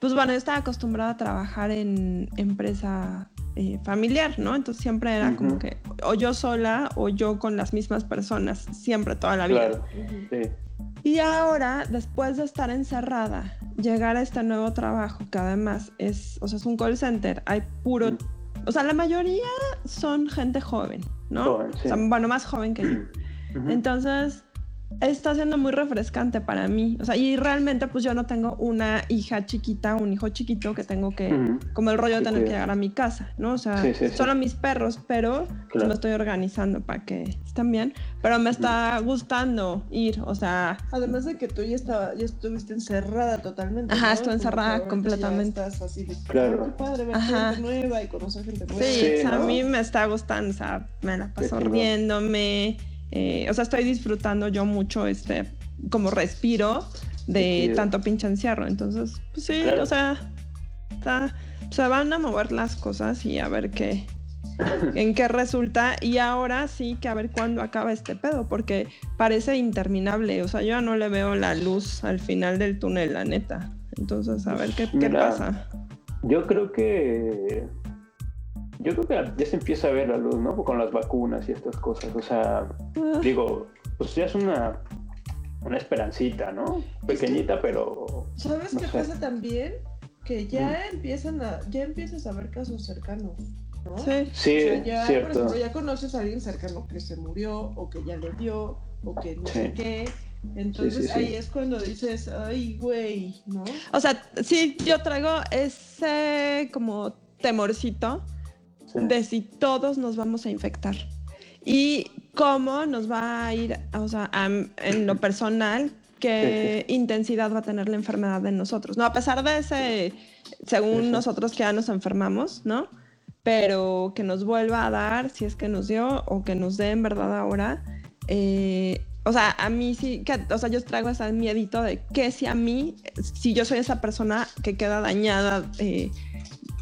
pues bueno, yo estaba acostumbrada a trabajar en empresa eh, familiar, ¿no? Entonces siempre era como que o yo sola o yo con las mismas personas, siempre, toda la vida. Claro. Sí. Y ahora, después de estar encerrada, llegar a este nuevo trabajo, que además es, o sea, es un call center, hay puro, o sea, la mayoría son gente joven, ¿no? Joven, sí. bueno, más joven que yo. Entonces, está siendo muy refrescante para mí. O sea, y realmente pues yo no tengo una hija chiquita, un hijo chiquito que tengo que, como el rollo de tener que llegar a mi casa, ¿no? O sea, solo mis perros, pero pues, me estoy organizando para que estén bien. Pero me está gustando ir, o sea... Además de que tú ya, estaba, ya estuviste encerrada totalmente. Ajá, estoy encerrada completamente. estás así claro. qué padre ver gente nueva y conocer gente nueva. Sí, o sea, a mí me está gustando, o sea, me la paso riéndome eh, o sea, estoy disfrutando yo mucho este, como respiro de tanto pinche encierro. Entonces, pues sí, o sea, se van a mover las cosas y a ver qué, en qué resulta. Y ahora sí que a ver cuándo acaba este pedo, porque parece interminable. O sea, yo ya no le veo la luz al final del túnel, la neta. Entonces, a ver qué, qué pasa. Yo creo que yo creo que ya se empieza a ver la luz, ¿no? Con las vacunas y estas cosas. O sea, digo, pues ya es una, una esperancita, ¿no? Pequeñita, pero. ¿Sabes qué pasa también? Que ya empiezan a, ya empiezas a ver casos cercanos. ¿no? Sí, sí ya, cierto. Por ya conoces a alguien cercano que se murió o que ya le dio o que no sé qué. Entonces ahí es cuando dices, ay, güey, ¿no? O sea, sí, yo traigo ese como temorcito de si todos nos vamos a infectar y cómo nos va a ir, o sea, en lo personal, qué intensidad va a tener la enfermedad en nosotros, ¿no? A pesar de ese, según nosotros que ya nos enfermamos, ¿no? Pero que nos vuelva a dar, si es que nos dio, o que nos dé en verdad ahora. Eh, o sea, a mí sí, que, o sea, yo traigo ese miedito de que si a mí, si yo soy esa persona que queda dañada, eh,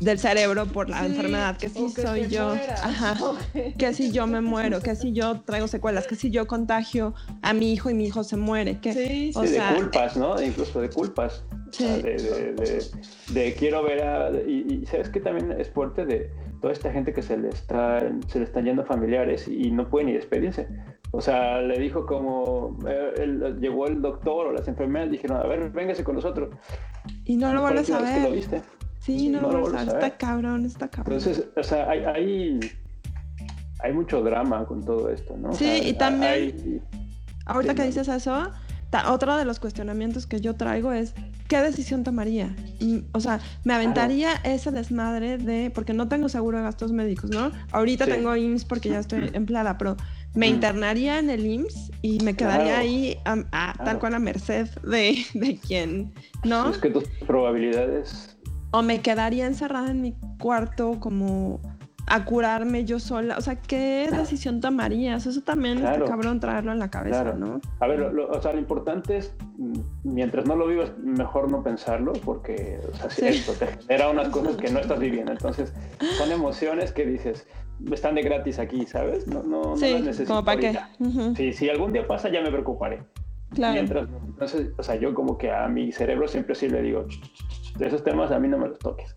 del cerebro por la enfermedad, que si soy yo, ajá, que si yo me muero, que si yo traigo secuelas, que si yo contagio a mi hijo y mi hijo se muere, que sí, o sea, de culpas, ¿no? Incluso de culpas. Sí. de, quiero ver a, y, sabes que también es fuerte de toda esta gente que se le está se le están yendo familiares y no puede ni despedirse. O sea, le dijo como eh, llegó el doctor o las enfermeras dijeron, a ver, véngase con nosotros. Y no lo vuelves a ver. Sí, no, no está cabrón, está cabrón. Entonces, o sea, hay, hay, hay mucho drama con todo esto, ¿no? Sí, y también, ahorita que dices eso, otro de los cuestionamientos que yo traigo es, ¿qué decisión tomaría? O sea, me aventaría ese desmadre de, porque no tengo seguro de gastos médicos, ¿no? Ahorita tengo IMSS porque ya estoy empleada, pero me internaría en el IMSS y me quedaría ahí a, tal cual a merced de, de quien, ¿no? Es que tus probabilidades... O me quedaría encerrada en mi cuarto como a curarme yo sola. O sea, ¿qué decisión tomarías? Eso también está cabrón traerlo en la cabeza, ¿no? A ver, lo, o sea, lo importante es, mm, mientras no lo vivas, mejor no pensarlo, porque, o sea, si esto te genera unas cosas que no estás viviendo. Entonces, son emociones que dices, están de gratis aquí, ¿sabes? No, no, sí, no necesito. ¿Como para qué? Sí, si algún día pasa, ya me preocuparé. Claro. Mientras, entonces, o sea, yo como que a mi cerebro siempre sí le digo, esos temas a mí no me los toques.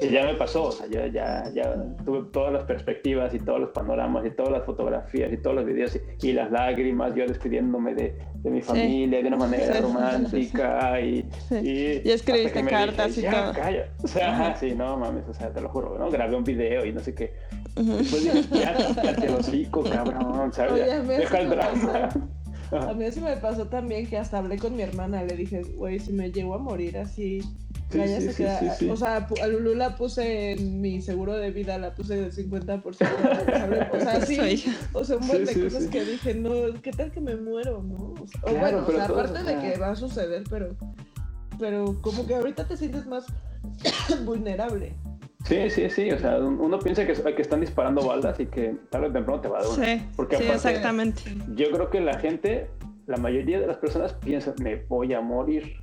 Y ya me pasó, o sea, yo ya, ya tuve todas las perspectivas y todos los panoramas y todas las fotografías y todos los videos y, las lágrimas, yo despidiéndome de, de mi familia de una manera romántica y, y, y, escribiste cartas y todo. Calla. O sea, sí, no mames, o sea, te lo juro, ¿no? Grabé un video y no sé qué. Después dije, ya, te lo rico, cabrón, ¿sabes? Deja el drama. A mí eso me pasó también que hasta hablé con mi hermana, le dije, güey, si me llego a morir así, se queda. O sea, a Lulu la puse en mi seguro de vida, la puse del 50%. O sea, sí. O sea, un buen de cosas que dije, no, ¿qué tal que me muero, no? O, bueno, o sea, aparte de que va a suceder, pero, pero como que ahorita te sientes más vulnerable. Sí, sí, sí, o sea, uno piensa que, que están disparando balas y que tarde o temprano te va a dar Sí, Porque sí exactamente. Yo creo que la gente, la mayoría de las personas piensan, me voy a morir,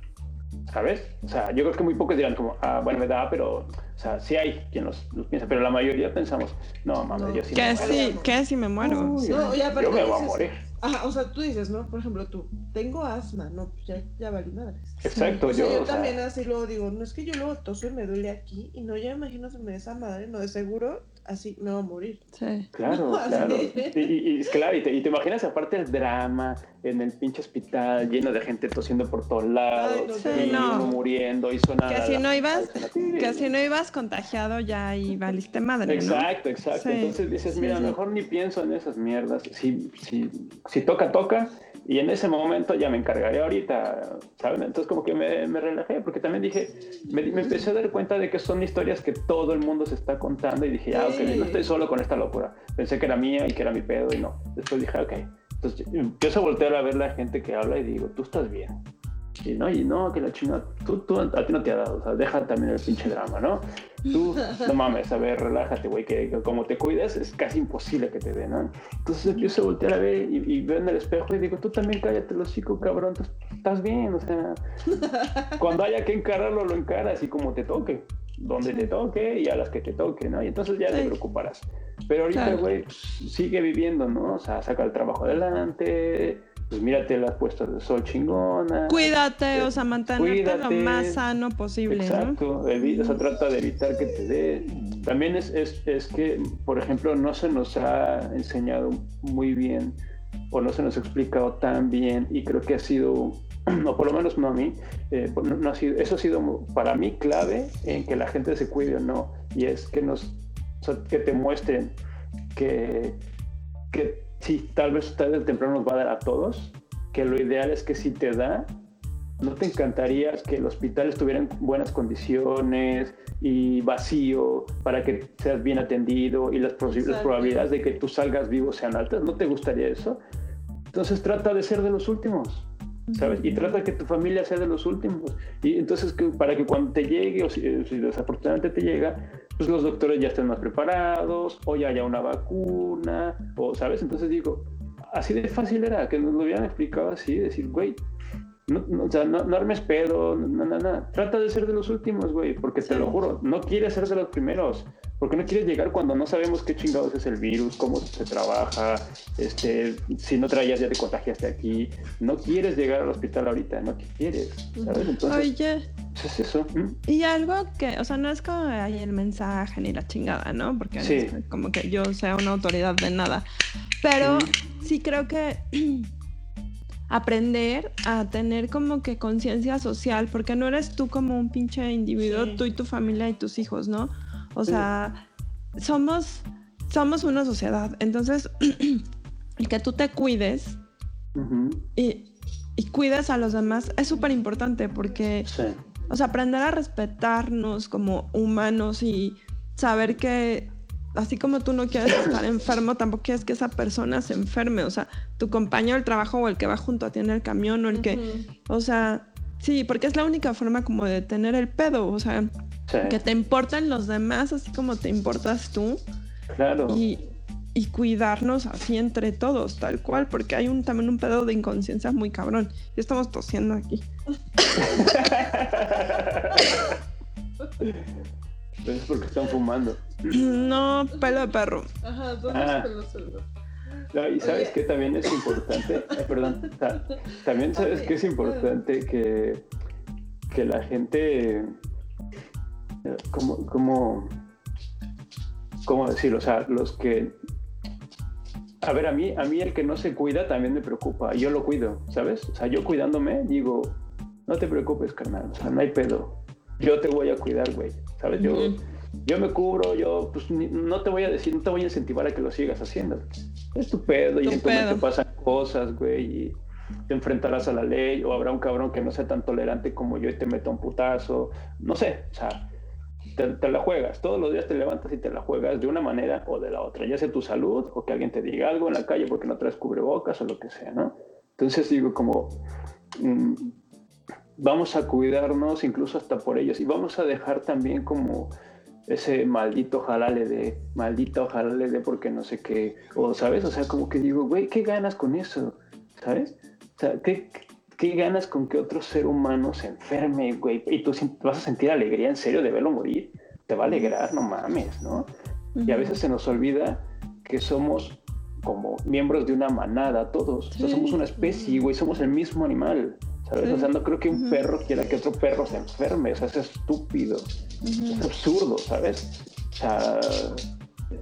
¿sabes? O sea, yo creo que muy pocos dirán como, ah, bueno, me da, pero, o sea, sí hay quien los, piensa, pero la mayoría pensamos, no, mames, yo sí me muero. ¿Qué si me muero? no, ya, pero yo me voy a morir. Ajá, o sea, tú dices, ¿no? Por ejemplo, tú, tengo asma, no, pues ya, ya valí madres. Exacto, yo. yo también así luego digo, no es que yo luego toso y me duele aquí, y no, ya me imagino se me esa madre, no, de seguro así me voy a morir. Sí. Claro, claro. Y, y, claro, y te, y te, imaginas aparte el drama en el pinche hospital lleno de gente tosiendo por todos lados, y uno muriendo y sonando. Que si no ibas, que si no ibas contagiado ya y valiste madre. Exacto, exacto. Entonces dices, mira, mejor ni pienso en esas mierdas. Si, si, si toca, toca. Y en ese momento ya me encargaré ahorita, ¿saben? Entonces como que me, me relajé, porque también dije, me, me, empecé a dar cuenta de que son historias que todo el mundo se está contando y dije, ah, ok, no estoy solo con esta locura. Pensé que era mía y que era mi pedo y no. Después dije, ok. Entonces empiezo a voltear a ver la gente que habla y digo, tú estás bien. Y no, y no, que la china, tú, tú, a ti no te ha dado, o sea, deja también el pinche drama, ¿no? Tú, no mames, a ver, relájate, güey, que, como te cuidas es casi imposible que te den, ¿no? Entonces empiezo a voltear a ver y, veo en el espejo y digo, tú también cállate los hocico, cabrón, tú estás bien, o sea, cuando haya que encararlo, lo encaras y como te toque, donde te toque y a las que te toque, ¿no? Y entonces ya te preocuparás. Pero ahorita, güey, pues, sigue viviendo, ¿no? O sea, saca el trabajo adelante, pues mírate las puestas de sol chingona. Cuídate, o sea, mantenerte lo más sano posible. Exacto, o sea, trata de evitar que te dé. También es, es, es, que, por ejemplo, no se nos ha enseñado muy bien o no se nos ha explicado tan bien y creo que ha sido, o por lo menos no a mí, eh, no, ha sido, eso ha sido para mí clave en que la gente se cuide o no y es que nos, que te muestren que, que sí, tal vez tarde o temprano nos va a dar a todos, que lo ideal es que si te da, ¿no te encantaría que el hospital estuviera en buenas condiciones y vacío para que seas bien atendido y las, las probabilidades de que tú salgas vivo sean altas? ¿No te gustaría eso? Entonces trata de ser de los últimos. ¿sabes? Y trata que tu familia sea de los últimos. Y entonces, que, para que cuando te llegue, o si, desafortunadamente te llega, pues los doctores ya estén más preparados, o ya haya una vacuna, o, ¿sabes? Entonces digo, así de fácil era, que nos lo hubieran explicado así, decir, güey, no, no, o sea, no, no armes pedo, no, no, no, Trata de ser de los últimos, güey, porque te lo juro, no quieres ser de los primeros. Porque no quieres llegar cuando no sabemos qué chingados es el virus, cómo se trabaja, este, si no traías ya te contagiaste aquí. No quieres llegar al hospital ahorita, no quieres, ¿sabes? Entonces, Oye. Es eso. Y algo que, o sea, no es como hay el mensaje ni la chingada, ¿no? Porque es como que yo sea una autoridad de nada. Pero sí creo que aprender a tener como que conciencia social, porque no eres tú como un pinche individuo, tú y tu familia y tus hijos, ¿no? O sea, somos, somos una sociedad. Entonces, el que tú te cuides y, y cuidas a los demás es súper importante porque, o sea, aprender a respetarnos como humanos y saber que así como tú no quieres estar enfermo, tampoco quieres que esa persona se enferme. O sea, tu compañero del trabajo o el que va junto a ti en el camión o el que, o sea, sí, porque es la única forma como de tener el pedo. O sea, que te importan los demás así como te importas tú. Claro. Y, y cuidarnos así entre todos, tal cual, porque hay un, también un pedo de inconsciencia muy cabrón. Ya estamos tosiendo aquí. es porque están fumando. No, pelo de perro. Ajá, ¿dónde ah. No, y sabes que también es importante, perdón, también sabes que es importante que, que la gente, como, como, ¿cómo decirlo? O sea, los que, a ver, a mí, a mí el que no se cuida también me preocupa, yo lo cuido, ¿sabes? O sea, yo cuidándome digo, no te preocupes, carnal, o sea, no hay pedo, yo te voy a cuidar, güey, ¿sabes? Yo yo me cubro, yo pues no te voy a decir, no te voy a incentivar a que lo sigas haciendo. Es tu pedo y en tu mente pasan cosas, güey, y te enfrentarás a la ley o habrá un cabrón que no sea tan tolerante como yo y te meta un putazo, no sé, o sea, te, la juegas, todos los días te levantas y te la juegas de una manera o de la otra, ya sea tu salud o que alguien te diga algo en la calle porque no traes cubrebocas o lo que sea, ¿no? Entonces digo como... Mm, vamos a cuidarnos incluso hasta por ellos y vamos a dejar también como ese maldito jalale de, maldito jalale de porque no sé qué, o sabes, o sea, como que digo, güey, ¿qué ganas con eso? ¿Sabes? O sea, ¿qué, qué ganas con que otro ser humano se enferme, güey? Y tú vas a sentir alegría en serio de verlo morir. Te va a alegrar, no mames, ¿no? Y a veces se nos olvida que somos como miembros de una manada todos. O sea, somos una especie, güey, somos el mismo animal. ¿Sabes? O sea, no creo que un perro quiera que otro perro se enferme, o sea, es estúpido, es absurdo, ¿sabes? O sea,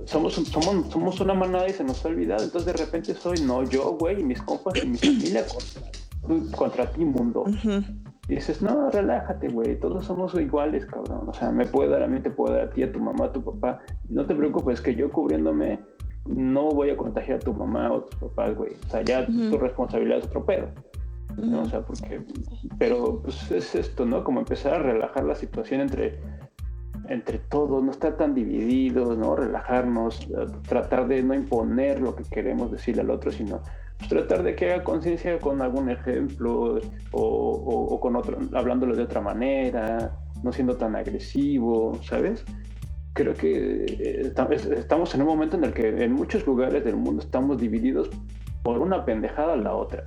somos, somos, somos una manada y se nos ha olvidado, entonces de repente soy, no, yo, güey, y mis compas y mi familia contra, contra ti, mundo. Y dices, no, relájate, güey, todos somos iguales, cabrón. O sea, me puede dar a mí, te puede dar a ti, a tu mamá, a tu papá. No te preocupes, que yo cubriéndome no voy a contagiar a tu mamá o a tus papás, güey. O sea, ya tu responsabilidad es otro pedo. ¿No? O sea, porque, pero pues es esto, ¿no? Como empezar a relajar la situación entre, entre todos, no estar tan divididos, ¿no? Relajarnos, eh, tratar de no imponer lo que queremos decirle al otro, sino pues, tratar de que haga conciencia con algún ejemplo o, o, con otro, hablándolo de otra manera, no siendo tan agresivo, ¿sabes? Creo que eh, estamos en un momento en el que en muchos lugares del mundo estamos divididos por una pendejada a la otra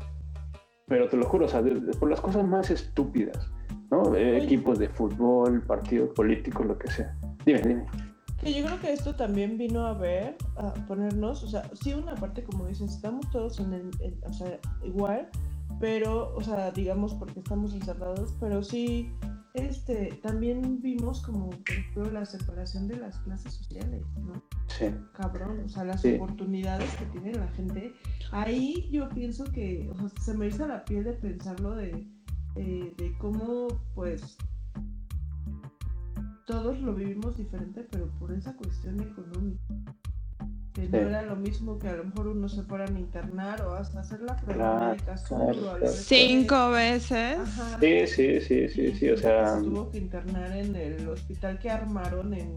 pero te lo juro, o sea, por las cosas más estúpidas, ¿no? equipos de fútbol, partidos políticos, lo que sea. Dime, dime. Que yo creo que esto también vino a ver, a ponernos, o sea, sí una parte como dices, estamos todos en el, o sea, igual, pero, o sea, digamos porque estamos encerrados, pero sí este, también vimos como, por ejemplo, la separación de las clases sociales, ¿no? Sí. Cabrón, o sea, las oportunidades que tiene la gente. Ahí yo pienso que, o sea, se me hizo la piel de pensarlo de, eh, de cómo, pues, todos lo vivimos diferente, pero por esa cuestión económica no era lo mismo que a lo mejor uno se fuera a internar o hasta hacer la prueba médica Cinco veces. Sí, sí, sí, sí, sí, o sea... Se tuvo que internar en el hospital que armaron en...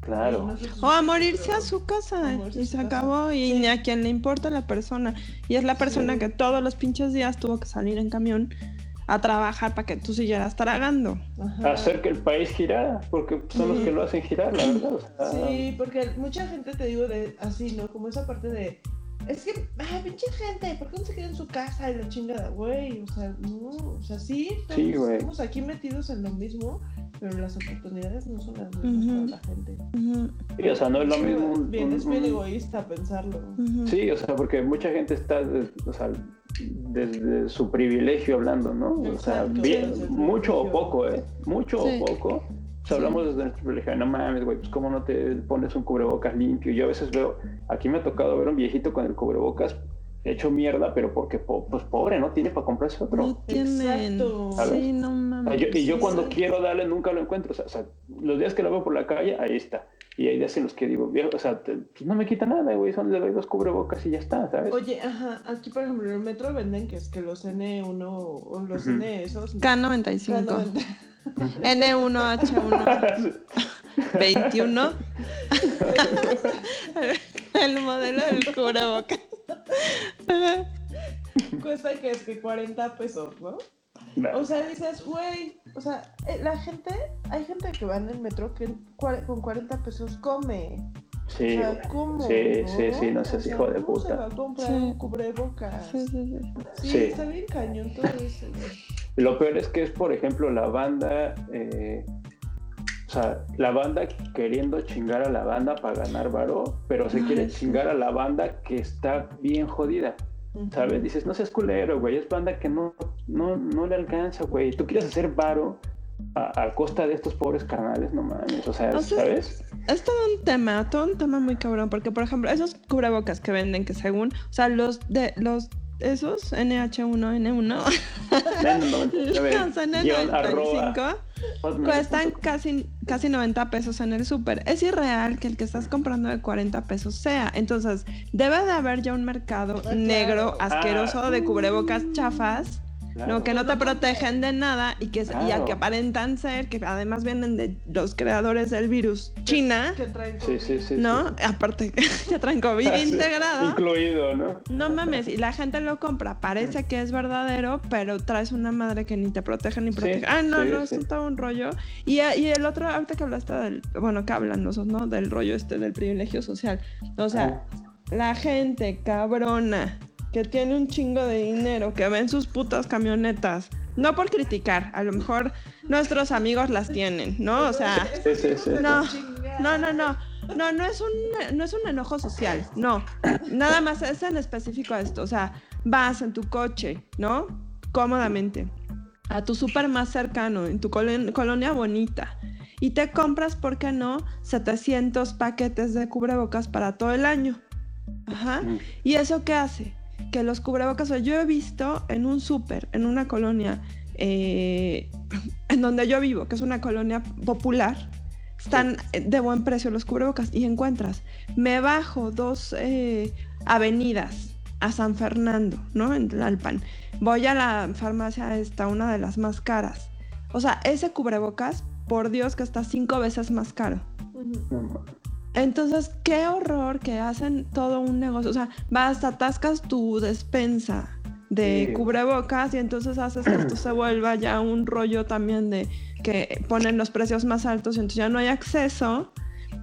Claro. o a morirse a su casa y se acabó y ni a quien le importa la persona. Y es la persona que todos los pinches días tuvo que salir en camión a trabajar para que tú siguieras tragando. Hacer que el país girara, porque son los que lo hacen girar, la verdad. Sí, porque mucha gente te digo de así, ¿no? Como esa parte de es que, ay, pinche gente, ¿por qué no se queda en su casa y la chingada, güey? O sea, no, o sea, sí, estamos, aquí metidos en lo mismo, pero las oportunidades no son las mismas para la gente. Sí, o sea, no es lo mismo. Bien, es bien egoísta pensarlo. Sí, o sea, porque mucha gente está, o sea, desde su privilegio hablando, ¿no? o sea, bien, mucho o poco, ¿eh? Mucho o poco o hablamos desde nuestro privilegio, no mames, güey, pues cómo no te pones un cubrebocas limpio. Yo a veces veo, aquí me ha tocado ver un viejito con el cubrebocas hecho mierda, pero porque pues pobre, ¿no? Tiene para comprarse otro. No tienen. Sí, no mames. y yo cuando quiero darle nunca lo encuentro. O sea, los días que lo veo por la calle, ahí está. Y hay días en los que digo, viejo, o sea, te- pues no me quita nada, güey, son le doy dos cubrebocas y ya está, ¿sabes? Oye, ajá, aquí por ejemplo en el metro venden que es que los N1 o los. N esos. K95, K90. N1H1 21. El modelo del cubrebocas. Cuesta que es que 40 pesos, ¿no? Nah. O sea, dices, güey, o sea, eh, la gente, hay gente que va en el metro que con 40 pesos come. sí, o sea. ¿cómo? sí, sí, sí, no O seas sea, hijo de ¿cómo se puta. va a comprar Sí. un cubrebocas? Sí, sí, sí. Sí, Sí. está bien cañón todo eso. Lo peor es que es, por ejemplo, la banda, eh, o sea, la banda queriendo chingar a la banda para ganar varo, pero se quiere chingar a la banda que está bien jodida, ¿sabes? Dices, no seas culero, güey, es banda que no, no, no le alcanza, güey. Tú quieres hacer varo a, a costa de estos pobres carnales, no mames, o sea, O sea, ¿sabes? Es todo un tema, todo un tema muy cabrón, porque por ejemplo, esos cubrebocas que venden, que según, o sea, los de los esos NH1, N1, No, no, no, a ver, los guion, arroba, N95 hotmail cuestan punto com. casi, casi 90 pesos en el súper. Es irreal que el que estás comprando de 40 pesos sea. Entonces, debe de haber ya un mercado Ah, negro, asqueroso, Ah. de cubrebocas chafas. Claro. No, que no te protegen de nada y que, y a Claro. que aparentan ser, que además vienen de los creadores del virus, China, Que traen Sí, sí, sí. ¿no? sí. Aparte, ya traen COVID Ah, sí. integrado. Incluido, ¿no? No mames, y la gente lo compra, parece que es verdadero, pero traes una madre que ni te protege ni protege. ah, no, sí, no, sí. es todo un rollo. Y, eh, y el otro, ahorita que hablaste del, bueno, que hablan nosotros, ¿no? Del rollo este del privilegio social. O sea, la gente cabrona que tiene un chingo de dinero, que ven sus putas camionetas, no por criticar, a lo mejor nuestros amigos las tienen, ¿no? O sea, Sí, sí, sí. no, no, no, no. No, no es un no es un enojo social, no. Nada más es en específico esto, o sea, vas en tu coche, ¿no? Cómodamente a tu súper más cercano, en tu colon- colonia bonita, y te compras, ¿por qué no? 700 paquetes de cubrebocas para todo el año. Ajá. ¿Y eso qué hace? Que los cubrebocas, o yo he visto en un súper, en una colonia eh, en donde yo vivo, que es una colonia popular, están de buen precio los cubrebocas y encuentras, me bajo dos eh, avenidas a San Fernando, ¿no? En Tlalpan. Voy a la farmacia esta, una de las más caras. O sea, ese cubrebocas, por Dios que está cinco veces más caro. Entonces, qué horror que hacen todo un negocio. O sea, vas, atascas tu despensa de Sí. cubrebocas y entonces haces que esto se vuelva ya un rollo también de que ponen los precios más altos y entonces ya no hay acceso.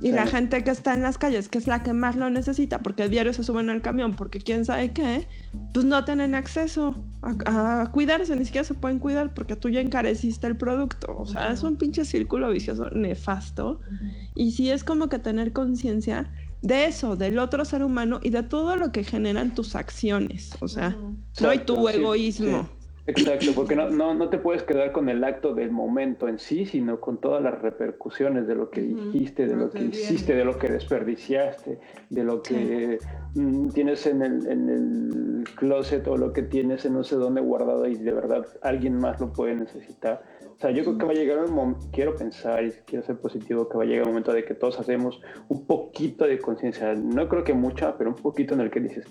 Y Sí. la gente que está en las calles, que es la que más lo necesita, porque el diario se suben al camión, porque quién sabe qué, pues no tienen acceso a, a cuidarse, ni siquiera se pueden cuidar porque tú ya encareciste el producto. O sea, es un pinche círculo vicioso nefasto. Y sí es como que tener conciencia de eso, del otro ser humano y de todo lo que generan tus acciones. O sea, Ujú. no y Exacto, tu egoísmo. Exacto, porque no, no, no te puedes quedar con el acto del momento en sí, sino con todas las repercusiones de lo que dijiste, de lo que hiciste, de lo que desperdiciaste, de lo que mm, tienes en el, en el closet o lo que tienes en no sé dónde guardado y de verdad alguien más lo puede necesitar. O sea, yo creo que va a llegar un momento, quiero pensar y quiero ser positivo, que va a llegar un momento de que todos hacemos un poquito de conciencia, no creo que mucha, pero un poquito en el que dices,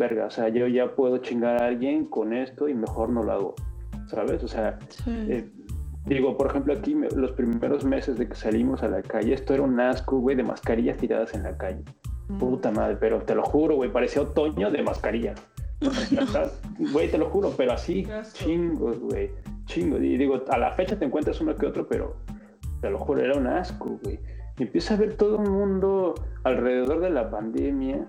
verga, o sea, yo ya puedo chingar a alguien con esto y mejor no lo hago, ¿sabes? O sea, Sí. eh, digo, por ejemplo, aquí los primeros meses de que salimos a la calle, esto era un asco, güey, de mascarillas tiradas en la calle. Puta madre, pero te lo juro, güey, parecía otoño de mascarilla. Güey, te lo juro, pero así chingos, güey, chingos. Y digo, a la fecha te encuentras uno que otro, pero te lo juro, era un asco, güey. Y empieza a ver todo el mundo alrededor de la pandemia,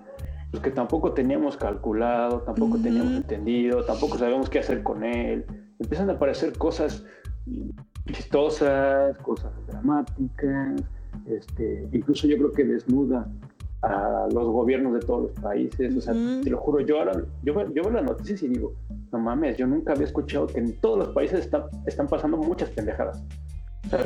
pues que tampoco teníamos calculado, tampoco teníamos entendido, tampoco sabemos qué hacer con él. Empiezan a aparecer cosas chistosas, cosas dramáticas, este, incluso yo creo que desnuda a los gobiernos de todos los países. O sea, te lo juro, yo ahora, yo, veo- yo veo las noticias y digo, no mames, yo nunca había escuchado que en todos los países están, están pasando muchas pendejadas.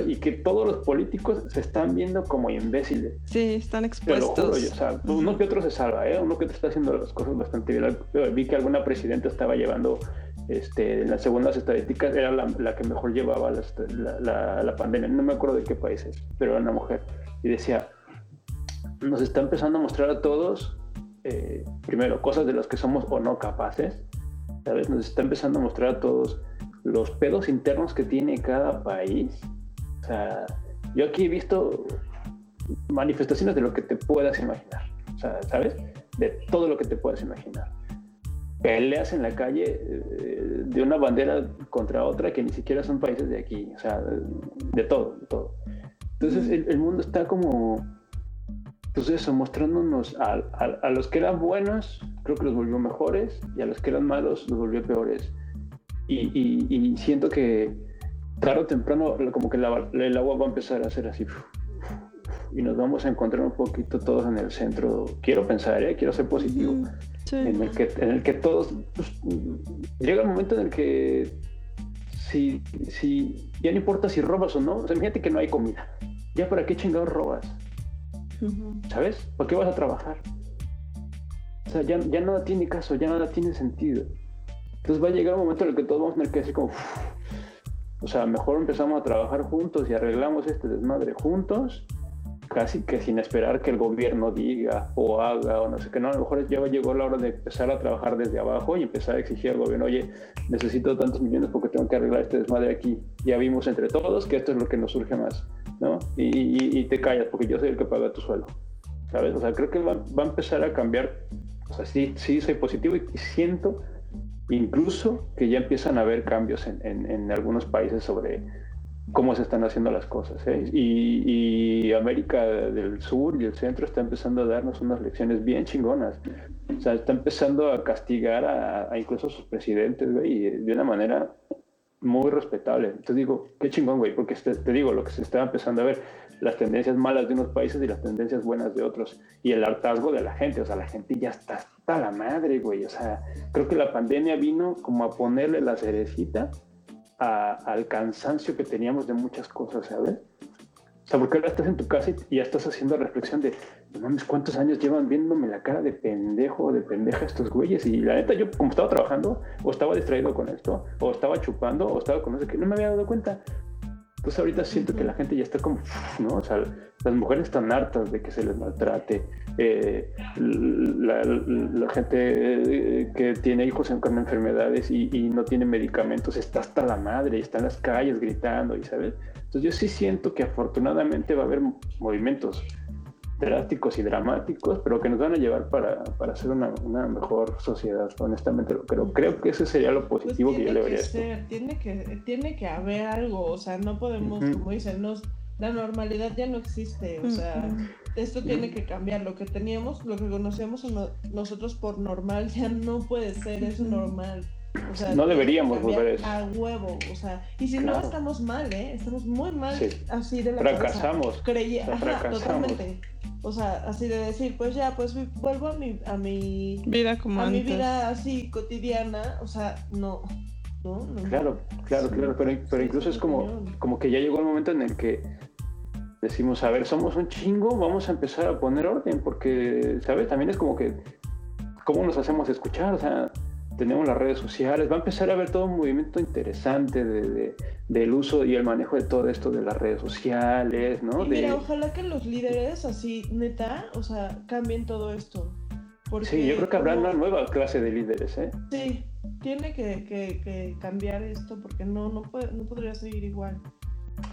Y que todos los políticos se están viendo como imbéciles. Sí, están Te lo juro, expuestos. yo, o sea, uno que otro se salva, ¿eh? Uno que otro está haciendo las cosas bastante bien. Vi que alguna presidenta estaba llevando, este, en las segundas estadísticas, era la, la que mejor llevaba la- la pandemia. No me acuerdo de qué país es, pero era una mujer. Y decía, nos está empezando a mostrar a todos, eh, primero, cosas de las que somos o no capaces, ¿sabes? Nos está empezando a mostrar a todos los pedos internos que tiene cada país. O sea, yo aquí he visto manifestaciones de lo que te puedas imaginar, o sea, ¿sabes? De todo lo que te puedas imaginar. Peleas en la calle eh, de una bandera contra otra que ni siquiera son países de aquí, o sea, de todo, todo. Entonces el, mundo está como, pues eso, mostrándonos a, a, los que eran buenos, creo que los volvió mejores, y a los que eran malos los volvió peores. Y, y, siento que tarde o temprano como que el agua va a empezar a ser así y nos vamos a encontrar un poquito todos en el centro. Quiero pensar, ¿eh? quiero ser positivo. En, el que, en el que todos. Pues, llega el momento en el que. Si, si ya no importa si robas o no, o sea, imagínate que no hay comida. ¿Ya para qué chingados robas? ¿Sabes? ¿Por qué vas a trabajar? O sea, ya, ya nada tiene caso, ya nada tiene sentido. Entonces va a llegar un momento en el que todos vamos a tener que decir como. O sea, mejor empezamos a trabajar juntos y arreglamos este desmadre juntos casi que sin esperar que el gobierno diga o haga o no sé qué, no, a lo mejor ya llegó la hora de empezar a trabajar desde abajo y empezar a exigir al gobierno, oye, necesito tantos millones porque tengo que arreglar este desmadre aquí. Ya vimos entre todos que esto es lo que nos surge más, ¿no? Y, te callas porque yo soy el que paga tu sueldo, ¿sabes? O sea, creo que va, a empezar a cambiar, o sea, sí, sí soy positivo y, siento incluso que ya empiezan a haber cambios en, en algunos países sobre cómo se están haciendo las cosas. ¿eh? Y, América del Sur y el Centro está empezando a darnos unas lecciones bien chingonas. O sea, está empezando a castigar a, incluso a sus presidentes, güey, de una manera muy respetable. Entonces digo, qué chingón, güey, porque te, te, digo, lo que se está empezando a ver, las tendencias malas de unos países y las tendencias buenas de otros, y el hartazgo de la gente, o sea, la gente ya está hasta la madre, güey, o sea, creo que la pandemia vino como a ponerle la cerecita al cansancio que teníamos de muchas cosas, ¿sabes? O sea, porque ahora estás en tu casa y ya estás haciendo reflexión de, mames, ¿cuántos años llevan viéndome la cara de pendejo, de pendeja estos güeyes? Y la neta, yo como estaba trabajando, o estaba distraído con esto, o estaba chupando, o estaba con sé qué, no me había dado cuenta. Entonces ahorita siento que la gente ya está como, ¿no? O sea, las mujeres están hartas de que se les maltrate. Eh, la, gente eh, que tiene hijos con enfermedades y, no tiene medicamentos está hasta la madre y está en las calles gritando, y ¿sabes? Entonces yo sí siento que afortunadamente va a haber movimientos drásticos y dramáticos, pero que nos van a llevar para, para hacer una, una, mejor sociedad, honestamente lo creo. Creo que ese sería lo pues positivo que yo le vería. Ser, tiene, que, tiene que haber algo, o sea, no podemos, como dicen, no, la normalidad ya no existe, o sea, esto tiene que cambiar. Lo que teníamos, lo que conocíamos nosotros por normal ya no puede ser eso normal. O sea, no deberíamos volver a eso. A huevo, o sea, y si no estamos mal, ¿eh? Estamos muy mal así de la Fracasamos. Creía, totalmente. O sea, así de decir, pues ya, pues vuelvo a mi, a mi vida como a mi vida así cotidiana, o sea, no. No, claro, claro, claro, pero, pero incluso es como, como que ya llegó el momento en el que decimos, a ver, somos un chingo, vamos a empezar a poner orden, porque, ¿sabes? También es como que, ¿cómo nos hacemos escuchar? O sea, tenemos las redes sociales, va a empezar a haber todo un movimiento interesante de, del uso y el manejo de todo esto de las redes sociales, ¿no? mira, ojalá que los líderes así, neta, o sea, cambien todo esto. sí, yo creo que habrá una nueva clase de líderes, ¿eh? Sí, tiene que, que, cambiar esto porque no, no, puede, no podría seguir igual.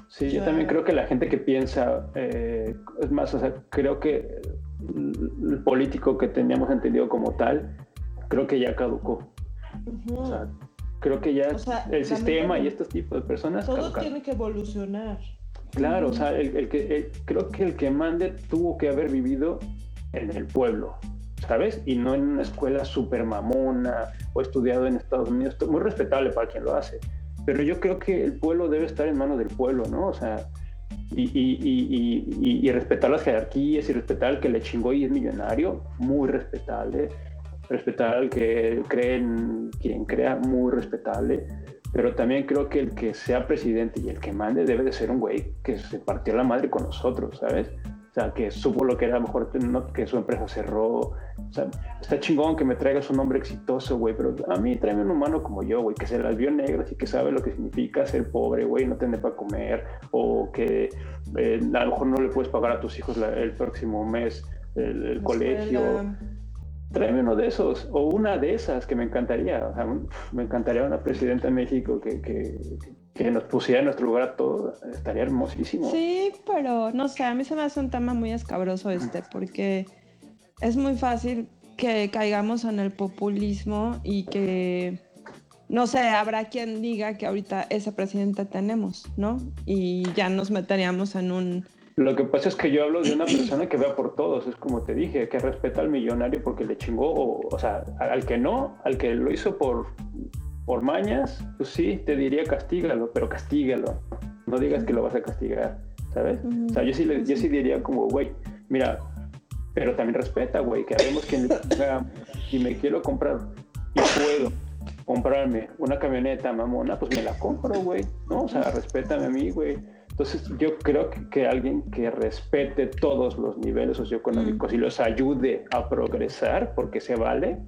Sí, yo también creo que la gente que piensa, eh, es más, o sea, creo que el político que teníamos entendido como tal, creo que ya caducó. O sea, creo que ya el sistema y estos tipos de personas. Todo tiene que evolucionar. Claro, o sea, el, que creo que el que mande tuvo que haber vivido en el pueblo, ¿sabes? Y no en una escuela súper mamona o estudiado en Estados Unidos. Muy respetable para quien lo hace. Pero yo creo que el pueblo debe estar en manos del pueblo, ¿no? O sea, y, y, y, respetar las jerarquías y respetar que le chingó y es millonario, muy respetable respetar al que cree en quien crea, muy respetable, pero también creo que el que sea presidente y el que mande debe de ser un güey que se partió la madre con nosotros, ¿sabes? O sea, que supo lo que era mejor que su empresa cerró. O sea, está chingón que me traigas un hombre exitoso, güey, pero a mí tráeme un humano como yo, güey, que se las vio negras y que sabe lo que significa ser pobre, güey, no tener para comer, o que eh, a lo mejor no le puedes pagar a tus hijos el próximo mes el, colegio. Tráeme uno de esos, o una de esas que me encantaría. O sea, me encantaría una presidenta en México que, que, que nos pusiera en nuestro lugar a todos. Estaría hermosísimo. Sí, pero no sé, a mí se me hace un tema muy escabroso este, porque es muy fácil que caigamos en el populismo y que no sé, habrá quien diga que ahorita ese presidente tenemos, ¿no? Y ya nos meteríamos en un... Lo que pasa es que yo hablo de una persona que vea por todos, es como te dije, que respeta al millonario porque le chingó, o, o sea, al que no, al que lo hizo por, por mañas, pues sí, te diría castígalo, pero castígalo, no digas que lo vas a castigar, ¿sabes? O sea, yo sí, le, yo sí diría como, güey, mira, pero también respeta, güey, que haremos quien y me quiero comprar y puedo comprarme una camioneta mamona, pues me la compro, güey, ¿no? O sea, respétame a mí, güey. Entonces, yo creo que, alguien que respete todos los niveles socioeconómicos y los ayude a progresar, porque se vale,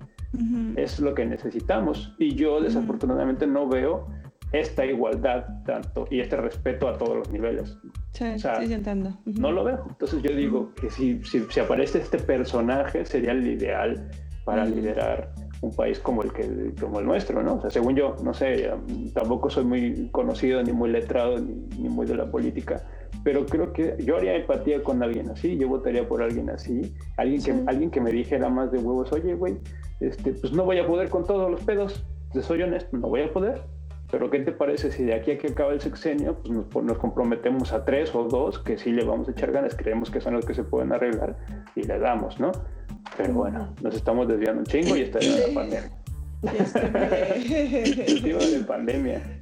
es lo que necesitamos. Y yo, desafortunadamente, no veo esta igualdad tanto y este respeto a todos los niveles. Sí, o sea, sí, entiendo. No lo veo. Entonces, yo digo que si, si, si aparece este personaje, sería el ideal para liderar un país como el que como el nuestro, ¿no? O sea, según yo, no sé, tampoco soy muy conocido ni muy letrado ni, muy de la política, pero creo que yo haría empatía con alguien así, yo votaría por alguien así, alguien que alguien que me dijera más de huevos, oye, güey, este, pues no voy a poder con todos los pedos, te soy honesto, no voy a poder. Pero ¿qué te parece si de aquí a que acaba el sexenio, pues nos, nos, comprometemos a tres o dos que sí le vamos a echar ganas, creemos que son los que se pueden arreglar y le damos, ¿no? Pero bueno, nos estamos desviando un chingo y está en la pandemia. el tema de pandemia.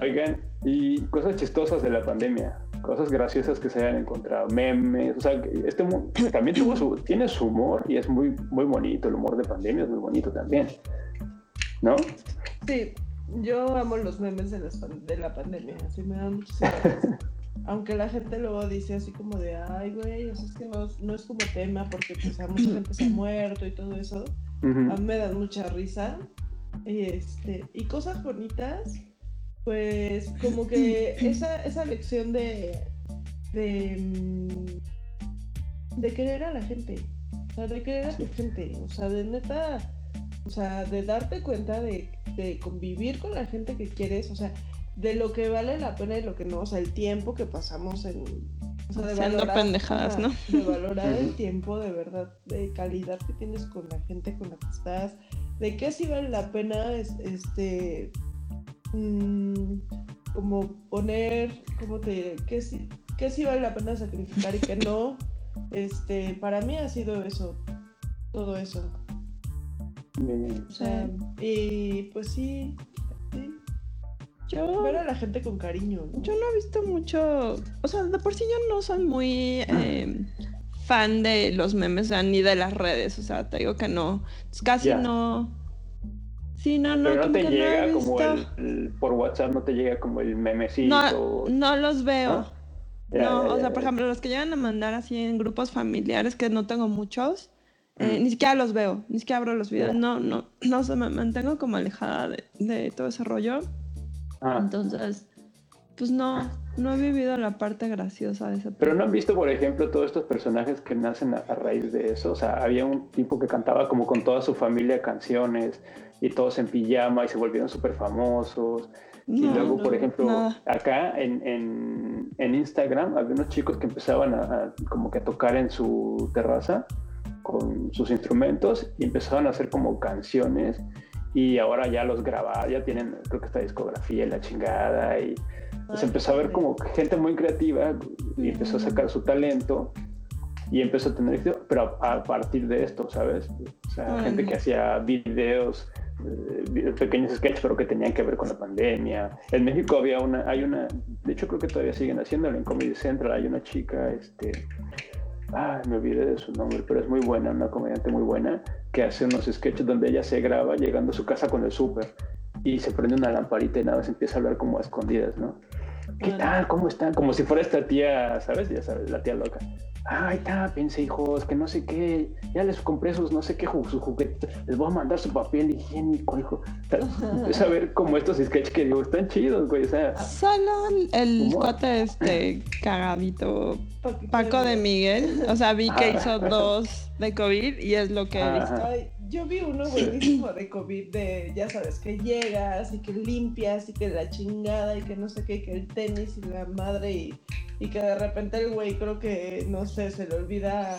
Oigan, y cosas chistosas de la pandemia, cosas graciosas que se hayan encontrado, memes, o sea, este también tuvo su, tiene su humor y es muy, muy bonito, el humor de pandemia es muy bonito también, ¿no? Sí, yo amo los memes de, de la pandemia, así me dan aunque la gente luego dice así como de, ay, güey, o sea, es que no, es como tema porque pues a mucha gente se ha muerto y todo eso, a mí me dan mucha risa. Y, este, y cosas bonitas, pues como que esa, esa lección de, de, mm, de querer a la gente, o sea, de querer a la gente, o sea, de neta, o sea, de darte cuenta de, de convivir con la gente que quieres, o sea, de lo que vale la pena y lo que no, o sea, el tiempo que pasamos en... O sea, de valorar, pendejadas, ¿no? De valorar el tiempo de verdad, de calidad que tienes con la gente con la que estás, de qué sí vale la pena, este, mm, como poner, ¿cómo te diré? ¿Qué sí, qué sí vale la pena sacrificar y qué no? Este, para mí ha sido eso, todo eso. O sea, y pues sí, yo, ver a la gente con cariño. Yo no he visto mucho. O sea, de por sí yo no soy muy eh, fan de los memes, ni de las redes. O sea, te digo que no. Casi no. Sí, no, no. Pero no te llega como el, Por WhatsApp no te llega como el memecito. No, no los veo. no, o sea, por ejemplo, los que llegan a mandar así en grupos familiares, que no tengo muchos, eh, ni siquiera los veo, ni siquiera abro los videos. No, no, no, se me mantengo como alejada de, de todo ese rollo. Ah. Entonces, pues no, no he vivido la parte graciosa de ese Pero no han visto, por ejemplo, todos estos personajes que nacen a, raíz de eso. O sea, había un tipo que cantaba como con toda su familia canciones y todos en pijama y se volvieron súper famosos. y luego, por ejemplo, acá en, en, en, Instagram había unos chicos que empezaban a, como que a tocar en su terraza con sus instrumentos y empezaban a hacer como canciones y ahora ya los graba, ya tienen, creo que esta discografía y la chingada, y se empezó a ver como gente muy creativa y empezó a sacar su talento y empezó a tener éxito, pero a, partir de esto, ¿sabes? O sea, gente que hacía videos, eh, pequeños sketches, pero que tenían que ver con la pandemia. En México había una, hay una, de hecho creo que todavía siguen haciéndolo en Comedy Central, hay una chica, este, ah, me olvidé de su nombre, pero es muy buena, una comediante muy buena, que hace unos sketches donde ella se graba llegando a su casa con el súper y se prende una lamparita y nada, se empieza a hablar como a escondidas, ¿no? ¿Qué tal? ¿Cómo están? Como si fuera esta tía, ¿sabes? Ya sabes, la tía loca. Ay, tápense, hijos, que no sé qué. Ya les compré sus no sé qué sus juguetes. Les voy a mandar su papel higiénico, hijo. Es a ver como estos sketches que digo, están chidos, güey. O sea, Solo el cuate este cagadito Paco de Miguel. O sea, vi que hizo dos de COVID y es lo que he visto. Yo vi uno buenísimo de COVID, de ya sabes, que llegas y que limpias y que la chingada y que no sé qué, que el tenis y la madre y, y que de repente el güey creo que, no sé, se le olvida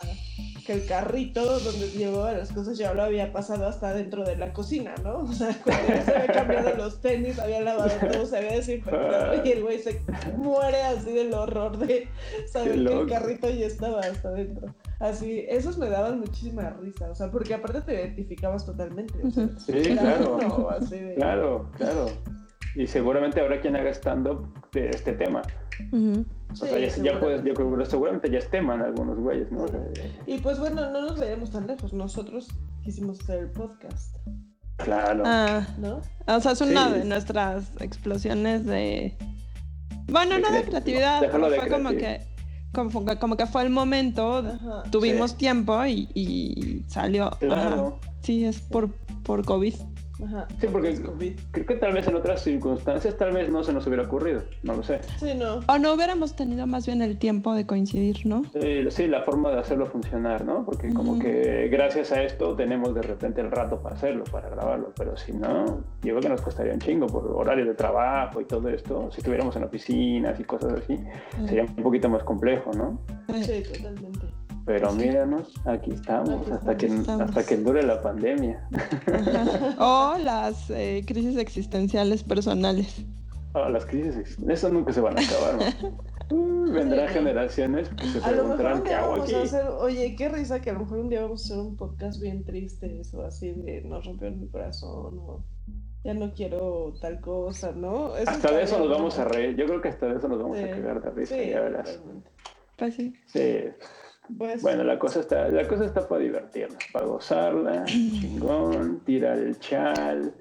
que el carrito donde llevaba las cosas ya lo había pasado hasta dentro de la cocina, ¿no? O sea, cuando ya se había cambiado los tenis, había lavado todo, se había desinfectado y el güey se muere así del horror de saber que el carrito ya estaba hasta adentro. Así, esos me daban muchísima risa, o sea, porque aparte te identificabas totalmente. O sea, sí, claro. Claro, claro. Y seguramente habrá quien haga stand-up de este tema. O sea, ya, puedes, yo creo que seguramente ya es tema en algunos güeyes, ¿no? y pues bueno, no nos veamos tan lejos. Nosotros quisimos hacer el podcast. Claro. Ah, ¿no? O sea, es una de nuestras explosiones de. Bueno, no de creatividad, pero fue como que como, que fue el momento, tuvimos tiempo y, salió. Claro. Sí, es por, por COVID. Sí, porque creo que tal vez en otras circunstancias tal vez no se nos hubiera ocurrido, no lo sé. Sí, no. O no hubiéramos tenido más bien el tiempo de coincidir, ¿no? Sí, la forma de hacerlo funcionar, ¿no? Porque como que gracias a esto tenemos de repente el rato para hacerlo, para grabarlo, pero si no, yo creo que nos costaría un chingo por horario de trabajo y todo esto. Si estuviéramos en oficinas y cosas así, sería un poquito más complejo, ¿no? Sí, totalmente. Pero míranos, aquí estamos, hasta, que, hasta que dure la pandemia. o las eh, crisis existenciales personales. Oh, las crisis eso nunca se van a acabar, ¿no? vendrán generaciones que se preguntarán qué hago aquí. oye, qué risa que a lo mejor un día vamos a hacer un podcast bien triste, eso así de nos rompió mi corazón o ya no quiero tal cosa, ¿no? hasta de eso nos vamos a reír. Yo creo que hasta de eso nos vamos a cagar de risa, ya verás. Pues sí. Pues, bueno, la cosa está, la cosa está para divertirnos, para gozarla, chingón, tirar el chal,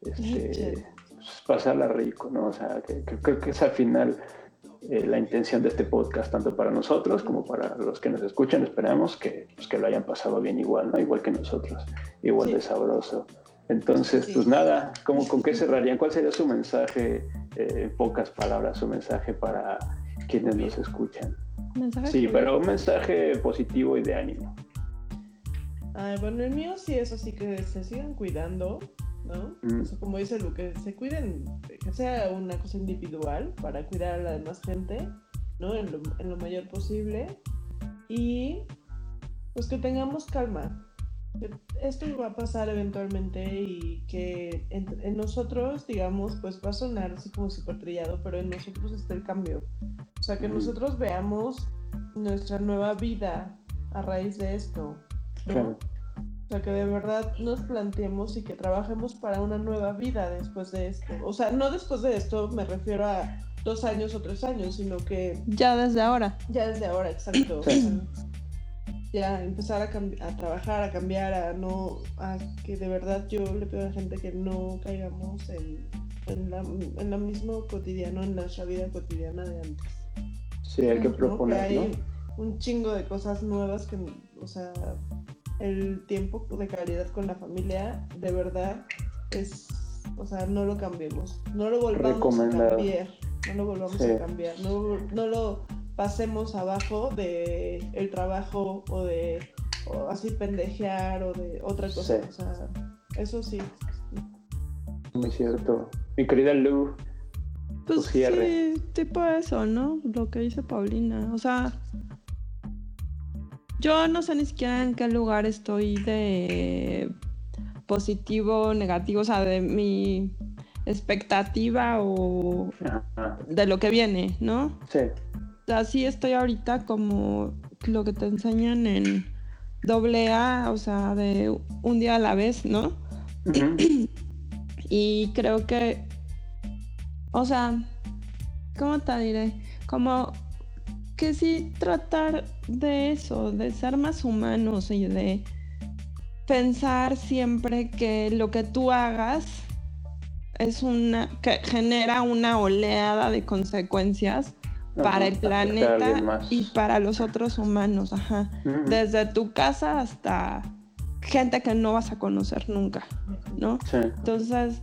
este, pues, pasarla rico, ¿no? O sea, que, creo que es al final eh, la intención de este podcast, tanto para nosotros como para los que nos escuchan, esperamos que, pues, que lo hayan pasado bien igual, ¿no? Igual que nosotros, igual de sabroso. Entonces, pues nada, ¿cómo, ¿con qué cerrarían? ¿Cuál sería su mensaje, eh, en pocas palabras, su mensaje para quienes nos escuchan? Sí, pero un mensaje positivo y de ánimo. bueno, el mío sí es así que se sigan cuidando, ¿no? Mm. como dice Lu, que se cuiden, que sea una cosa individual para cuidar a la demás gente, ¿no? En lo, mayor posible. Y pues que tengamos calma. Esto va a pasar eventualmente y que en, nosotros, digamos, pues va a sonar así como súper trillado, pero en nosotros está el cambio. O sea, que nosotros veamos nuestra nueva vida a raíz de esto. O sea, que de verdad nos planteemos y que trabajemos para una nueva vida después de esto. O sea, no después de esto me refiero a dos años o tres años, sino que... Ya desde ahora. Ya desde ahora, exacto. Ya empezar a, a, trabajar, a cambiar, a no... A que de verdad yo le pido a la gente que no caigamos en, en, la, en lo mismo cotidiano, en nuestra vida cotidiana de antes. Sí, hay que proponer, hay un chingo de cosas nuevas que, o sea, el tiempo de calidad con la familia, de verdad, es, o sea, no lo cambiemos, no lo volvamos a cambiar, no lo volvamos a cambiar, no, no lo pasemos abajo de el trabajo o de así pendejear o de otra cosa, o sea, eso sí. Muy cierto. Mi querida Lu, pues sí, tipo eso, ¿no? Lo que dice Paulina. O sea, yo no sé ni siquiera en qué lugar estoy de positivo, negativo, o sea, de mi expectativa o de lo que viene, ¿no? Sí. O sea, sí estoy ahorita como lo que te enseñan en doble A, o sea, de un día a la vez, ¿no? y creo que o sea, ¿cómo te diré? Como que sí tratar de eso, de ser más humanos y de pensar siempre que lo que tú hagas es una que genera una oleada de consecuencias para el planeta y para los otros humanos, ajá. Desde tu casa hasta gente que no vas a conocer nunca, ¿no? Entonces,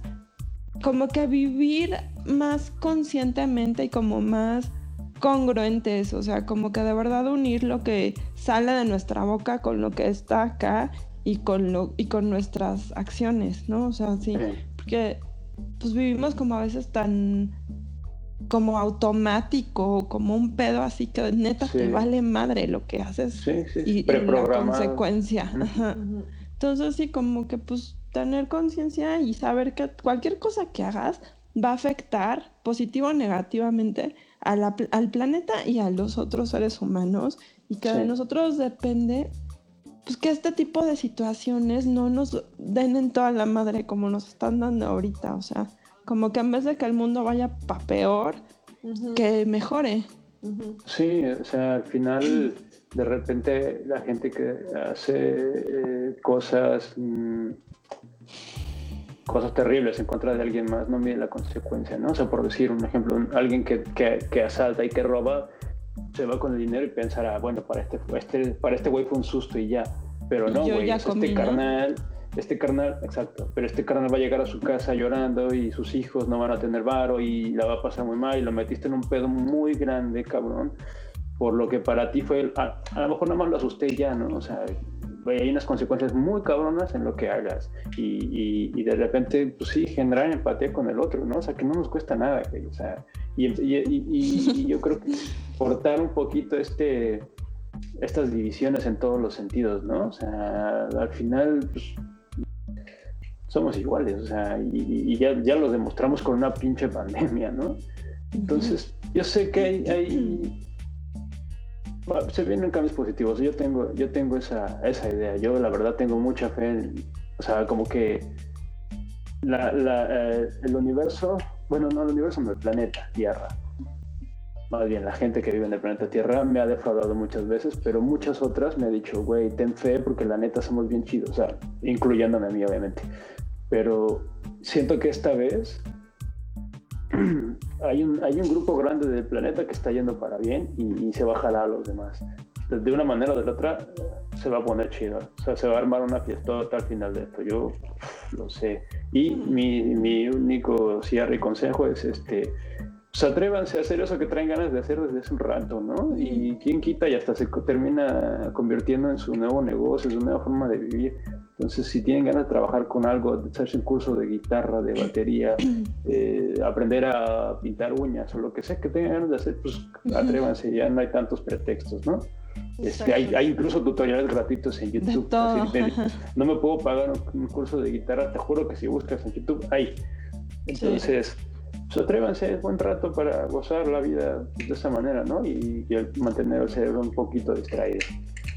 como que vivir más conscientemente y como más congruentes, o sea, como que de verdad unir lo que sale de nuestra boca con lo que está acá y con lo y con nuestras acciones, ¿no? O sea, sí, porque pues vivimos como a veces tan como automático, como un pedo así que neta te vale madre lo que haces y, la consecuencia. Entonces sí, como que pues tener conciencia y saber que cualquier cosa que hagas va a afectar positivo o negativamente al planeta y a los otros seres humanos y que de nosotros depende pues que este tipo de situaciones no nos den en toda la madre como nos están dando ahorita, o sea, como que en vez de que el mundo vaya para peor, que mejore. Sí, o sea, al final de repente la gente que hace eh, cosas mm, cosas terribles en contra de alguien más no mide la consecuencia, ¿no? O sea, por decir un ejemplo, alguien que, que, asalta y que roba se va con el dinero y pensará, bueno, para este, este, para este güey fue un susto y ya. Pero no, güey, este carnal este carnal, exacto, pero este carnal va a llegar a su casa llorando y sus hijos no van a tener varo y la va a pasar muy mal y lo metiste en un pedo muy grande, cabrón, por lo que para ti fue, a, a lo mejor nada más lo asusté ya, ¿no? O sea, hay unas consecuencias muy cabronas en lo que hagas y, y, de repente, pues sí, generar empatía con el otro, ¿no? O sea, que no nos cuesta nada, o sea, y, y yo creo que cortar un poquito este estas divisiones en todos los sentidos, ¿no? O sea, al final, pues, somos iguales, o sea, y, ya, ya, lo demostramos con una pinche pandemia, ¿no? Entonces, yo sé que hay, se vienen cambios positivos, yo tengo, yo tengo esa, esa idea, yo la verdad tengo mucha fe en, o sea, como que la, eh, el universo, bueno, no el universo, no el planeta, Tierra, más bien la gente que vive en el planeta Tierra me ha defraudado muchas veces, pero muchas otras me ha dicho, güey, ten fe porque la neta somos bien chidos, o sea, incluyéndome a mí, obviamente pero siento que esta vez hay un, hay un grupo grande del planeta que está yendo para bien y, se va a jalar a los demás. De una manera o de la otra se va a poner chido. O sea, se va a armar una fiesta al final de esto. Yo lo sé. Y mi, mi único cierre y consejo es este pues atrévanse a hacer eso que traen ganas de hacer desde hace un rato, ¿no? Y quien quita y hasta se termina convirtiendo en su nuevo negocio, en su nueva forma de vivir. Entonces, si tienen ganas de trabajar con algo, hacerse un curso de guitarra, de batería, eh, aprender a pintar uñas o lo que sea que tengan ganas de hacer, pues atrévanse, ya no hay tantos pretextos, ¿no? Este, hay, hay, incluso tutoriales gratuitos en YouTube. no me puedo pagar un, curso de guitarra, te juro que si buscas en YouTube, hay. Entonces, pues atrévanse un buen rato para gozar la vida de esa manera, ¿no? Y, mantener el cerebro un poquito distraído.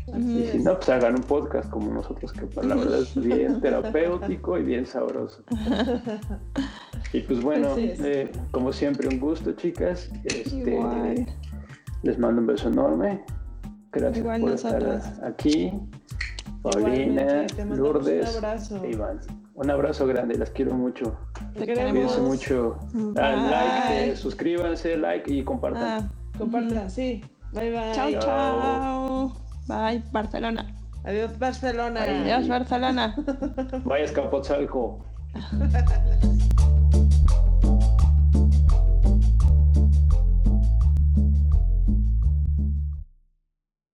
Y si no, pues hagan un podcast como nosotros, que la verdad es bien terapéutico y bien sabroso. Y pues bueno, eh, como siempre, un gusto, chicas. Este, les mando un beso enorme. Gracias por estar aquí. Paulina, Lourdes, e Iván. Un abrazo grande, las quiero mucho. Te queremos mucho. like, eh, suscríbanse, like y compartan. Ah, compartan, sí. Bye bye. Chao, chao. Bye, Barcelona. Adiós, Barcelona. Adiós, Barcelona. Vaya Escapotzalco.